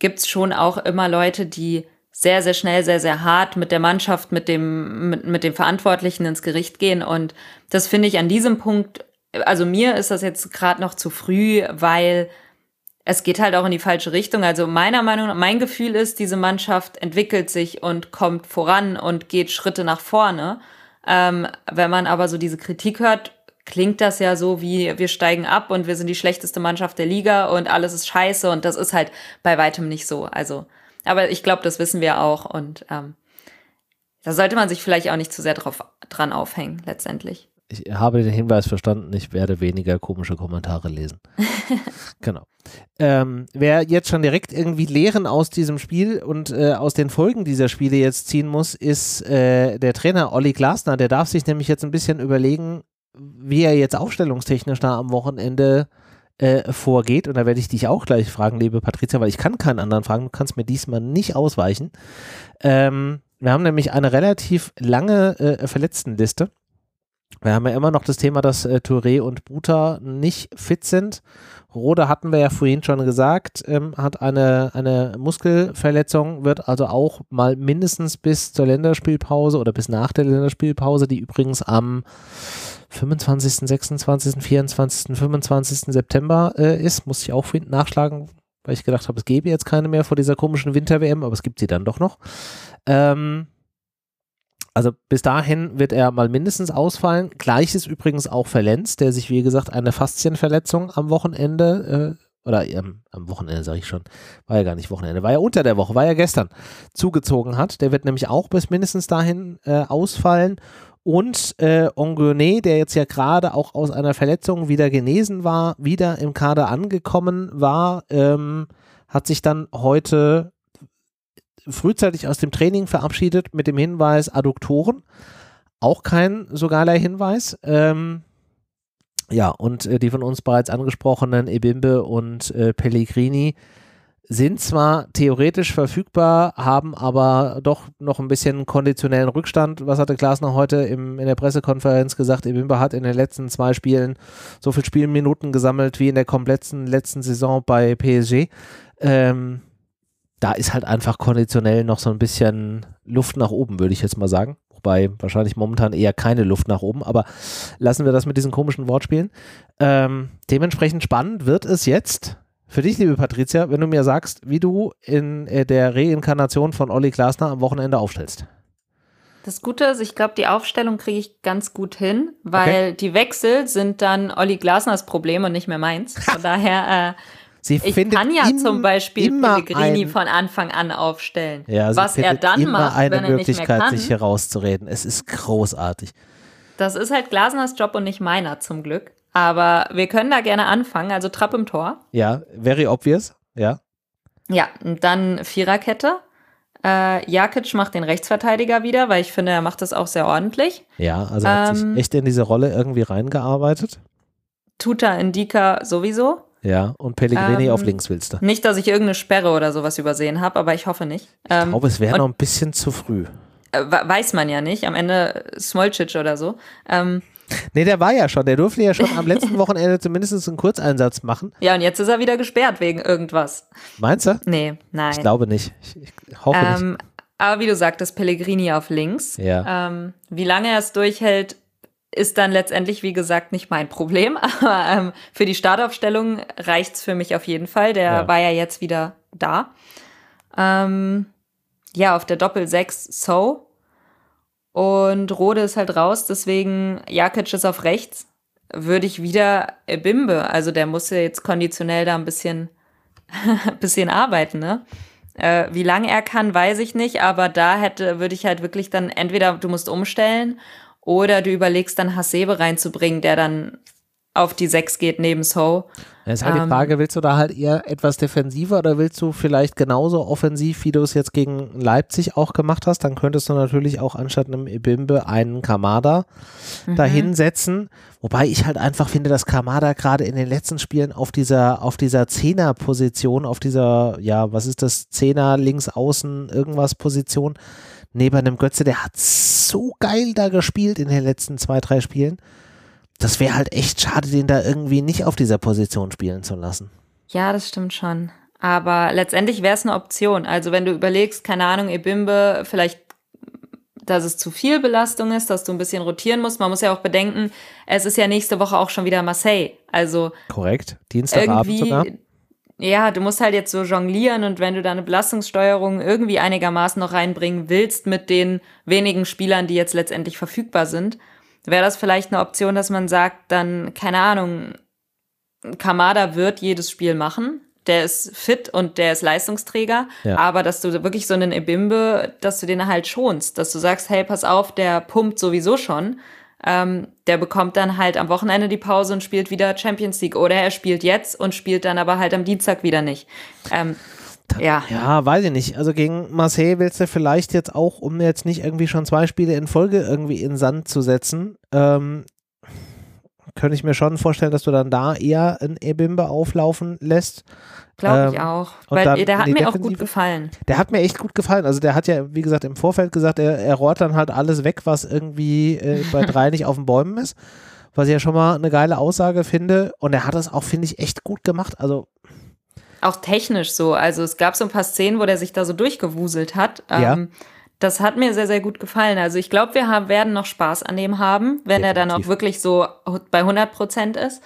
gibt's schon auch immer Leute, die sehr, sehr schnell, sehr, sehr hart mit der Mannschaft, mit dem, mit, mit dem Verantwortlichen ins Gericht gehen. Und das finde ich an diesem Punkt, also mir ist das jetzt gerade noch zu früh, weil es geht halt auch in die falsche Richtung. Also meiner Meinung nach, mein Gefühl ist, diese Mannschaft entwickelt sich und kommt voran und geht Schritte nach vorne. Ähm, wenn man aber so diese Kritik hört, klingt das ja so wie, wir steigen ab und wir sind die schlechteste Mannschaft der Liga und alles ist scheiße und das ist halt bei weitem nicht so. Also, aber ich glaube, das wissen wir auch und ähm, da sollte man sich vielleicht auch nicht zu sehr drauf, dran aufhängen, letztendlich ich habe den Hinweis verstanden, ich werde weniger komische Kommentare lesen. genau. Ähm, wer jetzt schon direkt irgendwie Lehren aus diesem Spiel und äh, aus den Folgen dieser Spiele jetzt ziehen muss, ist äh, der Trainer Olli Glasner. Der darf sich nämlich jetzt ein bisschen überlegen, wie er jetzt aufstellungstechnisch da am Wochenende äh, vorgeht. Und da werde ich dich auch gleich fragen, liebe Patricia, weil ich kann keinen anderen fragen. Du kannst mir diesmal nicht ausweichen. Ähm, wir haben nämlich eine relativ lange äh, Verletztenliste. Wir haben ja immer noch das Thema, dass äh, Touré und Buta nicht fit sind. Rode hatten wir ja vorhin schon gesagt, ähm, hat eine, eine Muskelverletzung, wird also auch mal mindestens bis zur Länderspielpause oder bis nach der Länderspielpause, die übrigens am 25., 26., 24., 25. September äh, ist, muss ich auch vorhin nachschlagen, weil ich gedacht habe, es gäbe jetzt keine mehr vor dieser komischen Winter-WM, aber es gibt sie dann doch noch. Ähm, also bis dahin wird er mal mindestens ausfallen. Gleiches übrigens auch für Lenz, der sich, wie gesagt, eine Faszienverletzung am Wochenende, äh, oder ähm, am Wochenende sage ich schon, war ja gar nicht Wochenende, war ja unter der Woche, war ja gestern, zugezogen hat. Der wird nämlich auch bis mindestens dahin äh, ausfallen. Und äh, Onguene, der jetzt ja gerade auch aus einer Verletzung wieder genesen war, wieder im Kader angekommen war, ähm, hat sich dann heute frühzeitig aus dem Training verabschiedet mit dem Hinweis Adduktoren. Auch kein so geiler Hinweis. Ähm, ja, und äh, die von uns bereits angesprochenen Ebimbe und äh, Pellegrini sind zwar theoretisch verfügbar, haben aber doch noch ein bisschen konditionellen Rückstand. Was hatte Glasner heute im, in der Pressekonferenz gesagt? Ebimbe hat in den letzten zwei Spielen so viel Spielminuten gesammelt wie in der kompletten letzten Saison bei PSG. Ähm, da ist halt einfach konditionell noch so ein bisschen Luft nach oben, würde ich jetzt mal sagen. Wobei wahrscheinlich momentan eher keine Luft nach oben, aber lassen wir das mit diesen komischen Wortspielen. Ähm, dementsprechend spannend wird es jetzt für dich, liebe Patricia, wenn du mir sagst, wie du in äh, der Reinkarnation von Olli Glasner am Wochenende aufstellst. Das Gute ist, ich glaube, die Aufstellung kriege ich ganz gut hin, weil okay. die Wechsel sind dann Olli Glasners Problem und nicht mehr meins. Von daher, äh, sie ich kann ja zum Beispiel Pellegrini von Anfang an aufstellen. Ja, was er dann immer macht, eine wenn er Möglichkeit, nicht mehr kann. sich herauszureden. Es ist großartig. Das ist halt Glasners Job und nicht meiner zum Glück. Aber wir können da gerne anfangen. Also Trapp im Tor. Ja, very obvious. Ja. Ja, und dann Viererkette. Äh, Jakic macht den Rechtsverteidiger wieder, weil ich finde, er macht das auch sehr ordentlich. Ja, also er hat sich Ähm, echt in diese Rolle irgendwie reingearbeitet. Tuta Indika sowieso. Ja, und Pellegrini Ähm, auf links willst du. Nicht, dass ich irgendeine Sperre oder sowas übersehen habe, aber ich hoffe nicht. Ähm, Ich glaube, es wäre noch ein bisschen zu früh. äh, we- weiß man ja nicht. Am Ende Smolcic oder so. Ähm, Nee, der war ja schon. Der durfte ja schon am letzten Wochenende zumindest einen Kurzeinsatz machen. ja, und jetzt ist er wieder gesperrt wegen irgendwas. Meinst du? Nee, nein. Ich glaube nicht. Ich, ich hoffe nicht. Ähm, aber wie du sagtest, Pellegrini auf links. Ja. Ähm, wie lange er es durchhält, ist dann letztendlich, wie gesagt, nicht mein Problem. Aber ähm, für die Startaufstellung reicht's für mich auf jeden Fall. Der Ja. war ja jetzt wieder da. Ähm, ja, auf der Doppel 6 So. Und Rode ist halt raus, deswegen Jakic ist auf rechts. Würde ich wieder Bimbe, also der muss ja jetzt konditionell da ein bisschen, bisschen arbeiten, ne? Äh, wie lange er kann, weiß ich nicht, aber da hätte, würde ich halt wirklich dann entweder du musst umstellen oder du überlegst dann Hasebe reinzubringen, der dann auf die 6 geht neben So. Es ist halt die ähm, Frage, willst du da halt eher etwas defensiver oder willst du vielleicht genauso offensiv, wie du es jetzt gegen Leipzig auch gemacht hast? Dann könntest du natürlich auch anstatt einem Ibimbe einen Kamada Mhm. dahinsetzen. Wobei ich halt einfach finde, dass Kamada gerade in den letzten Spielen auf dieser, auf dieser Zehner-Position, auf dieser, ja, was ist das, Zehner, links außen, irgendwas Position, neben einem Götze, der hat so geil da gespielt in den letzten zwei, drei Spielen. Das wäre halt echt schade, den da irgendwie nicht auf dieser Position spielen zu lassen. Ja, das stimmt schon. Aber letztendlich wäre es eine Option. Also wenn du überlegst, keine Ahnung, Ebimbe, vielleicht, dass es zu viel Belastung ist, dass du ein bisschen rotieren musst. Man muss ja auch bedenken, es ist ja nächste Woche auch schon wieder Marseille. Also Korrekt. Dienstagabend sogar. Ja, du musst halt jetzt so jonglieren und wenn du da eine Belastungssteuerung irgendwie einigermaßen noch reinbringen willst mit den wenigen Spielern, die jetzt letztendlich verfügbar sind, wäre das vielleicht eine Option, dass man sagt, dann, keine Ahnung, Kamada wird jedes Spiel machen. Der ist fit und der ist Leistungsträger, Ja. aber dass du wirklich so einen Ebimbe, dass du den halt schonst, dass du sagst, hey, pass auf, der pumpt sowieso schon. Ähm, der bekommt dann halt am Wochenende die Pause und spielt wieder Champions League. Oder er spielt jetzt und spielt dann aber halt am Dienstag wieder nicht. Ähm, ja. Ja, weiß ich nicht. Also gegen Marseille willst du vielleicht jetzt auch, um jetzt nicht irgendwie schon zwei Spiele in Folge irgendwie in Sand zu setzen, ähm, könnte ich mir schon vorstellen, dass du dann da eher ein Ebimbe auflaufen lässt. Glaube ich Ähm, auch. und Weil dann der hat in mir auch gut gefallen. Der hat mir echt gut gefallen. Also der hat ja, wie gesagt, im Vorfeld gesagt, er, er rohrt dann halt alles weg, was irgendwie äh, bei drei nicht auf den Bäumen ist. Was ich ja schon mal eine geile Aussage finde. Und er hat das auch, finde ich, echt gut gemacht. Also Auch technisch so. Also es gab so ein paar Szenen, wo der sich da so durchgewuselt hat. Ja. Ähm, das hat mir sehr, sehr gut gefallen. Also ich glaube, wir haben, werden noch Spaß an dem haben, wenn er dann auch Definitiv. wirklich so bei 100 Prozent ist.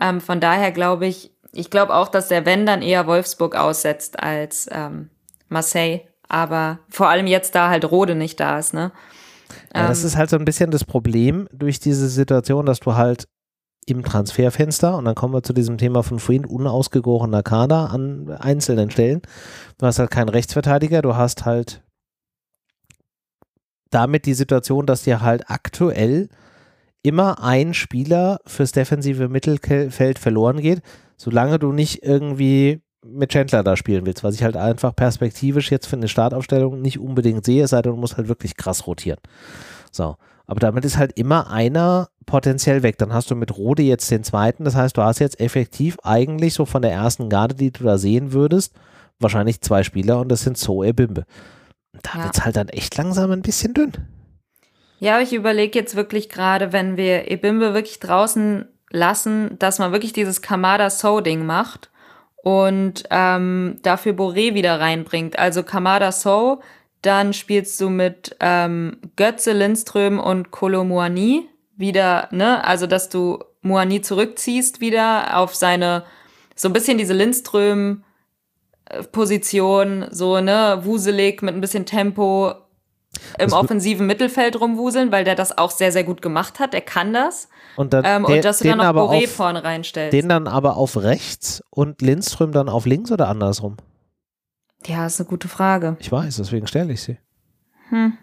Ähm, von daher glaube ich, ich glaube auch, dass der Wenn dann eher Wolfsburg aussetzt als ähm, Marseille. Aber vor allem jetzt, da halt Rode nicht da ist, ne? Ja, das Ähm, ist halt so ein bisschen das Problem durch diese Situation, dass du halt im Transferfenster, und dann kommen wir zu diesem Thema von vorhin, unausgegorener Kader an einzelnen Stellen. Du hast halt keinen Rechtsverteidiger, du hast halt damit die Situation, dass dir halt aktuell immer ein Spieler fürs defensive Mittelfeld verloren geht, solange du nicht irgendwie mit Chandler da spielen willst, was ich halt einfach perspektivisch jetzt für eine Startaufstellung nicht unbedingt sehe, es sei denn, du musst halt wirklich krass rotieren. So. Aber damit ist halt immer einer potenziell weg. Dann hast du mit Rode jetzt den zweiten. Das heißt, du hast jetzt effektiv eigentlich so von der ersten Garde, die du da sehen würdest, wahrscheinlich zwei Spieler und das sind Zoe Bimbe. Da Ja. wird es halt dann echt langsam ein bisschen dünn. Ja, aber ich überlege jetzt wirklich gerade, wenn wir Ebimbe wirklich draußen lassen, dass man wirklich dieses Kamada-So-Ding macht und ähm, dafür Boré wieder reinbringt. Also Kamada So, dann spielst du mit ähm, Götze, Lindström und Kolomuani wieder, ne? Also dass du Muani zurückziehst wieder auf seine, so ein bisschen diese Lindström Position, so, ne, wuselig mit ein bisschen Tempo im offensiven Mittelfeld rumwuseln, weil der das auch sehr, sehr gut gemacht hat. Er kann das. Und, dann, ähm, und dass du dann noch Boré vorne reinstellst. Den dann aber auf rechts und Lindström dann auf links oder andersrum? Ja, ist eine gute Frage. Ich weiß, deswegen stelle ich sie. Hm.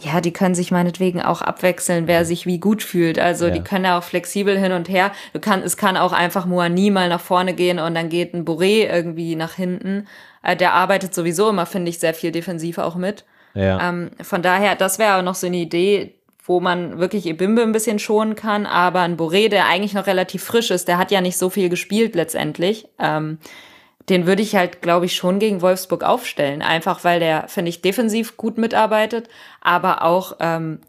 Ja, die können sich meinetwegen auch abwechseln, wer sich wie gut fühlt. Also ja. die können ja auch flexibel hin und her. Du kann, es kann auch einfach Moani mal nach vorne gehen und dann geht ein Boré irgendwie nach hinten. Äh, der arbeitet sowieso immer, finde ich, sehr viel defensiv auch mit. Ja. Ähm, von daher, das wäre auch noch so eine Idee, wo man wirklich Ebimbe ein bisschen schonen kann. Aber ein Boré, der eigentlich noch relativ frisch ist, der hat ja nicht so viel gespielt letztendlich. Ähm, den würde ich halt, glaube ich, schon gegen Wolfsburg aufstellen. Einfach weil der, finde ich, defensiv gut mitarbeitet, aber auch, ähm,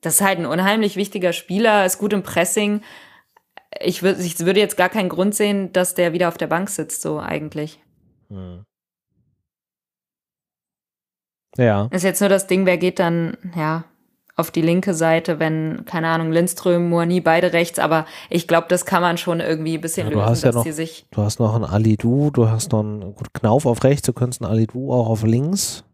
das ist halt ein unheimlich wichtiger Spieler, ist gut im Pressing. Ich, würd, ich würde jetzt gar keinen Grund sehen, dass der wieder auf der Bank sitzt, so eigentlich. Hm. Ja. Ist jetzt nur das Ding, wer geht dann, ja, auf die linke Seite, wenn, keine Ahnung, Lindström, Moani, beide rechts, aber ich glaube, das kann man schon irgendwie ein bisschen ja, du lösen, hast ja noch, sich. Du hast noch einen Alidu, du hast noch einen gut, Knauf auf rechts, du könntest einen Alidu auch auf links.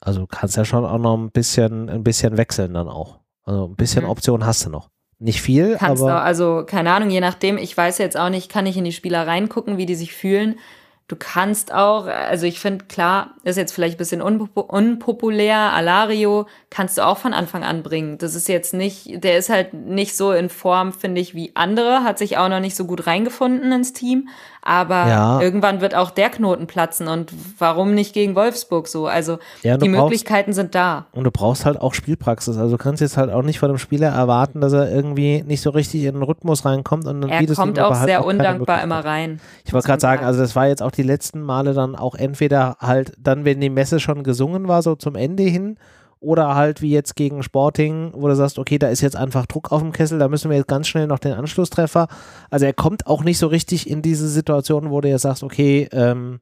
Also du kannst ja schon auch noch ein bisschen, ein bisschen wechseln dann auch. Also ein bisschen mhm. Option hast du noch. Nicht viel, Kannst aber. Du, also, keine Ahnung, je nachdem, ich weiß jetzt auch nicht, kann ich in die Spieler reingucken, wie die sich fühlen. Du kannst auch, also ich finde, klar, ist jetzt vielleicht ein bisschen unpopulär, Alario kannst du auch von Anfang an bringen. Das ist jetzt nicht, der ist halt nicht so in Form, finde ich, wie andere, hat sich auch noch nicht so gut reingefunden ins Team. Aber ja. irgendwann wird auch der Knoten platzen und warum nicht gegen Wolfsburg so? Also ja, die Möglichkeiten sind da. Und du brauchst halt auch Spielpraxis. Also du kannst jetzt halt auch nicht von dem Spieler erwarten, dass er irgendwie nicht so richtig in den Rhythmus reinkommt und dann er kommt auch sehr auch undankbar immer rein. Ich wollte gerade sagen, also das war jetzt auch die letzten Male dann auch entweder halt dann, wenn die Messe schon gesungen war, so zum Ende hin oder halt wie jetzt gegen Sporting, wo du sagst, okay, da ist jetzt einfach Druck auf dem Kessel, da müssen wir jetzt ganz schnell noch den Anschlusstreffer. Also er kommt auch nicht so richtig in diese Situation, wo du jetzt sagst, okay, ähm,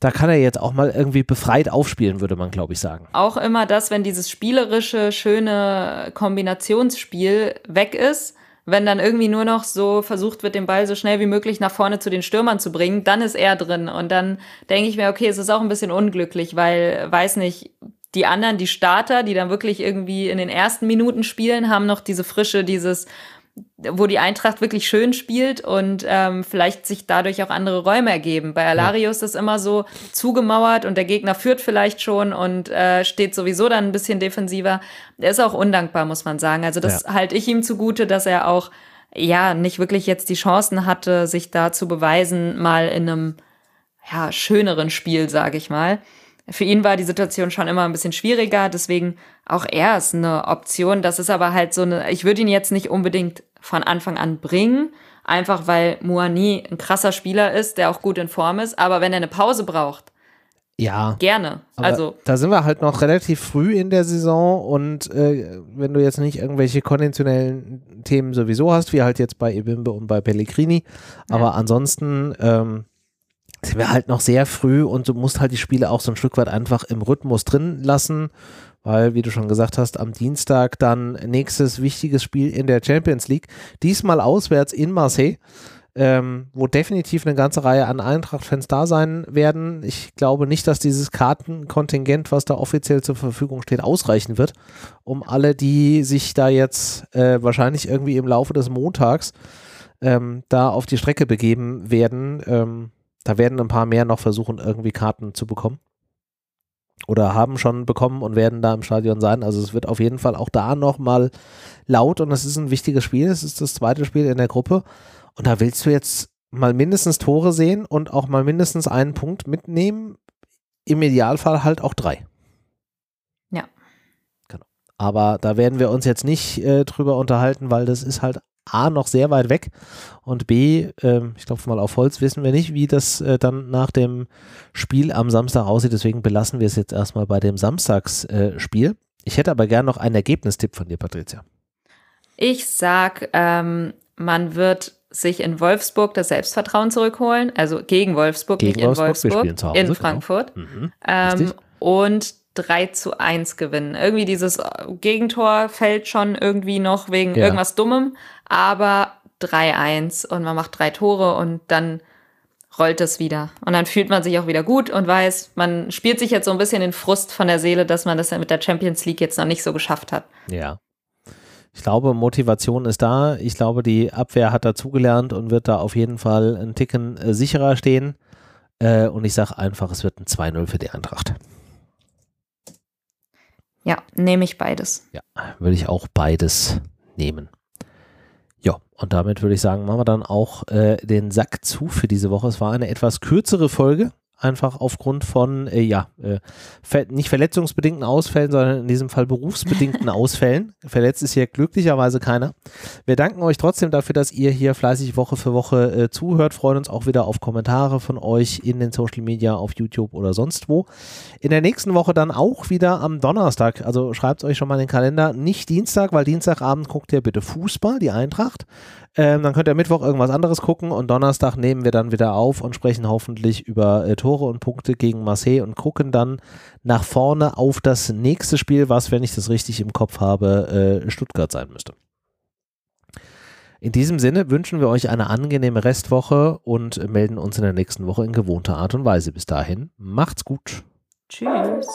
da kann er jetzt auch mal irgendwie befreit aufspielen, würde man, glaube ich, sagen. Auch immer das, wenn dieses spielerische, schöne Kombinationsspiel weg ist, wenn dann irgendwie nur noch so versucht wird, den Ball so schnell wie möglich nach vorne zu den Stürmern zu bringen, dann ist er drin. Und dann denke ich mir, okay, es ist auch ein bisschen unglücklich, weil, weiß nicht, die anderen, die Starter, die dann wirklich irgendwie in den ersten Minuten spielen, haben noch diese Frische, dieses, wo die Eintracht wirklich schön spielt und ähm, vielleicht sich dadurch auch andere Räume ergeben. Bei Alario ist das immer so zugemauert und der Gegner führt vielleicht schon und äh, steht sowieso dann ein bisschen defensiver. Er ist auch undankbar, muss man sagen. Also das ja. halte ich ihm zugute, dass er auch ja nicht wirklich jetzt die Chancen hatte, sich da zu beweisen, mal in einem ja, schöneren Spiel, sage ich mal. Für ihn war die Situation schon immer ein bisschen schwieriger, deswegen auch er ist eine Option. Das ist aber halt so eine, ich würde ihn jetzt nicht unbedingt von Anfang an bringen, einfach weil Muani ein krasser Spieler ist, der auch gut in Form ist, aber wenn er eine Pause braucht, ja. Gerne. also. Da sind wir halt noch relativ früh in der Saison und äh, wenn du jetzt nicht irgendwelche konventionellen Themen sowieso hast, wie halt jetzt bei Ebimbe und bei Pellegrini, aber ja. ansonsten ähm, sind wir halt noch sehr früh und du musst halt die Spiele auch so ein Stück weit einfach im Rhythmus drin lassen, weil, wie du schon gesagt hast, am Dienstag dann nächstes wichtiges Spiel in der Champions League, diesmal auswärts in Marseille. Ähm, wo definitiv eine ganze Reihe an Eintracht-Fans da sein werden. Ich glaube nicht, dass dieses Kartenkontingent, was da offiziell zur Verfügung steht, ausreichen wird, um alle, die sich da jetzt äh, wahrscheinlich irgendwie im Laufe des Montags ähm, da auf die Strecke begeben werden, ähm, da werden ein paar mehr noch versuchen, irgendwie Karten zu bekommen. Oder haben schon bekommen und werden da im Stadion sein. Also es wird auf jeden Fall auch da nochmal laut und es ist ein wichtiges Spiel. Es ist das zweite Spiel in der Gruppe. Und da willst du jetzt mal mindestens Tore sehen und auch mal mindestens einen Punkt mitnehmen. Im Idealfall halt auch drei. Ja. Genau. Aber da werden wir uns jetzt nicht äh, drüber unterhalten, weil das ist halt A noch sehr weit weg und B, äh, ich glaube mal auf Holz wissen wir nicht, wie das äh, dann nach dem Spiel am Samstag aussieht. Deswegen belassen wir es jetzt erstmal bei dem Samstagsspiel. Äh, ich hätte aber gern noch einen Ergebnistipp von dir, Patricia. Ich sag ähm, man wird sich in Wolfsburg das Selbstvertrauen zurückholen, also gegen Wolfsburg, Gegen nicht Wolfsburg, in Wolfsburg, in genau. Frankfurt. Mhm. Ähm, und 3 zu 1 gewinnen. Irgendwie dieses Gegentor fällt schon irgendwie noch wegen Ja. irgendwas Dummem, aber 3-1 und man macht drei Tore und dann rollt es wieder. Und dann fühlt man sich auch wieder gut und weiß, man spielt sich jetzt so ein bisschen den Frust von der Seele, dass man das ja mit der Champions League jetzt noch nicht so geschafft hat. Ja. Ich glaube, Motivation ist da. Ich glaube, die Abwehr hat dazugelernt und wird da auf jeden Fall einen Ticken äh, sicherer stehen. Äh, und ich sage einfach, es wird ein 2-0 für die Eintracht. Ja, nehme ich beides. Ja, würde ich auch beides nehmen. Ja, und damit würde ich sagen, machen wir dann auch äh, den Sack zu für diese Woche. Es war eine etwas kürzere Folge, einfach aufgrund von, äh, ja, äh, ver nicht verletzungsbedingten Ausfällen, sondern in diesem Fall berufsbedingten Ausfällen. Verletzt ist hier glücklicherweise keiner. Wir danken euch trotzdem dafür, dass ihr hier fleißig Woche für Woche äh, zuhört, freuen uns auch wieder auf Kommentare von euch in den Social Media, auf YouTube oder sonst wo. In der nächsten Woche dann auch wieder am Donnerstag, also schreibt euch schon mal in den Kalender, nicht Dienstag, weil Dienstagabend guckt ihr bitte Fußball, die Eintracht. Ähm, dann könnt ihr Mittwoch irgendwas anderes gucken und Donnerstag nehmen wir dann wieder auf und sprechen hoffentlich über äh, Tore und Punkte gegen Marseille und gucken dann nach vorne auf das nächste Spiel, was, wenn ich das richtig im Kopf habe, äh, Stuttgart sein müsste. In diesem Sinne wünschen wir euch eine angenehme Restwoche und melden uns in der nächsten Woche in gewohnter Art und Weise. Bis dahin, macht's gut. Tschüss.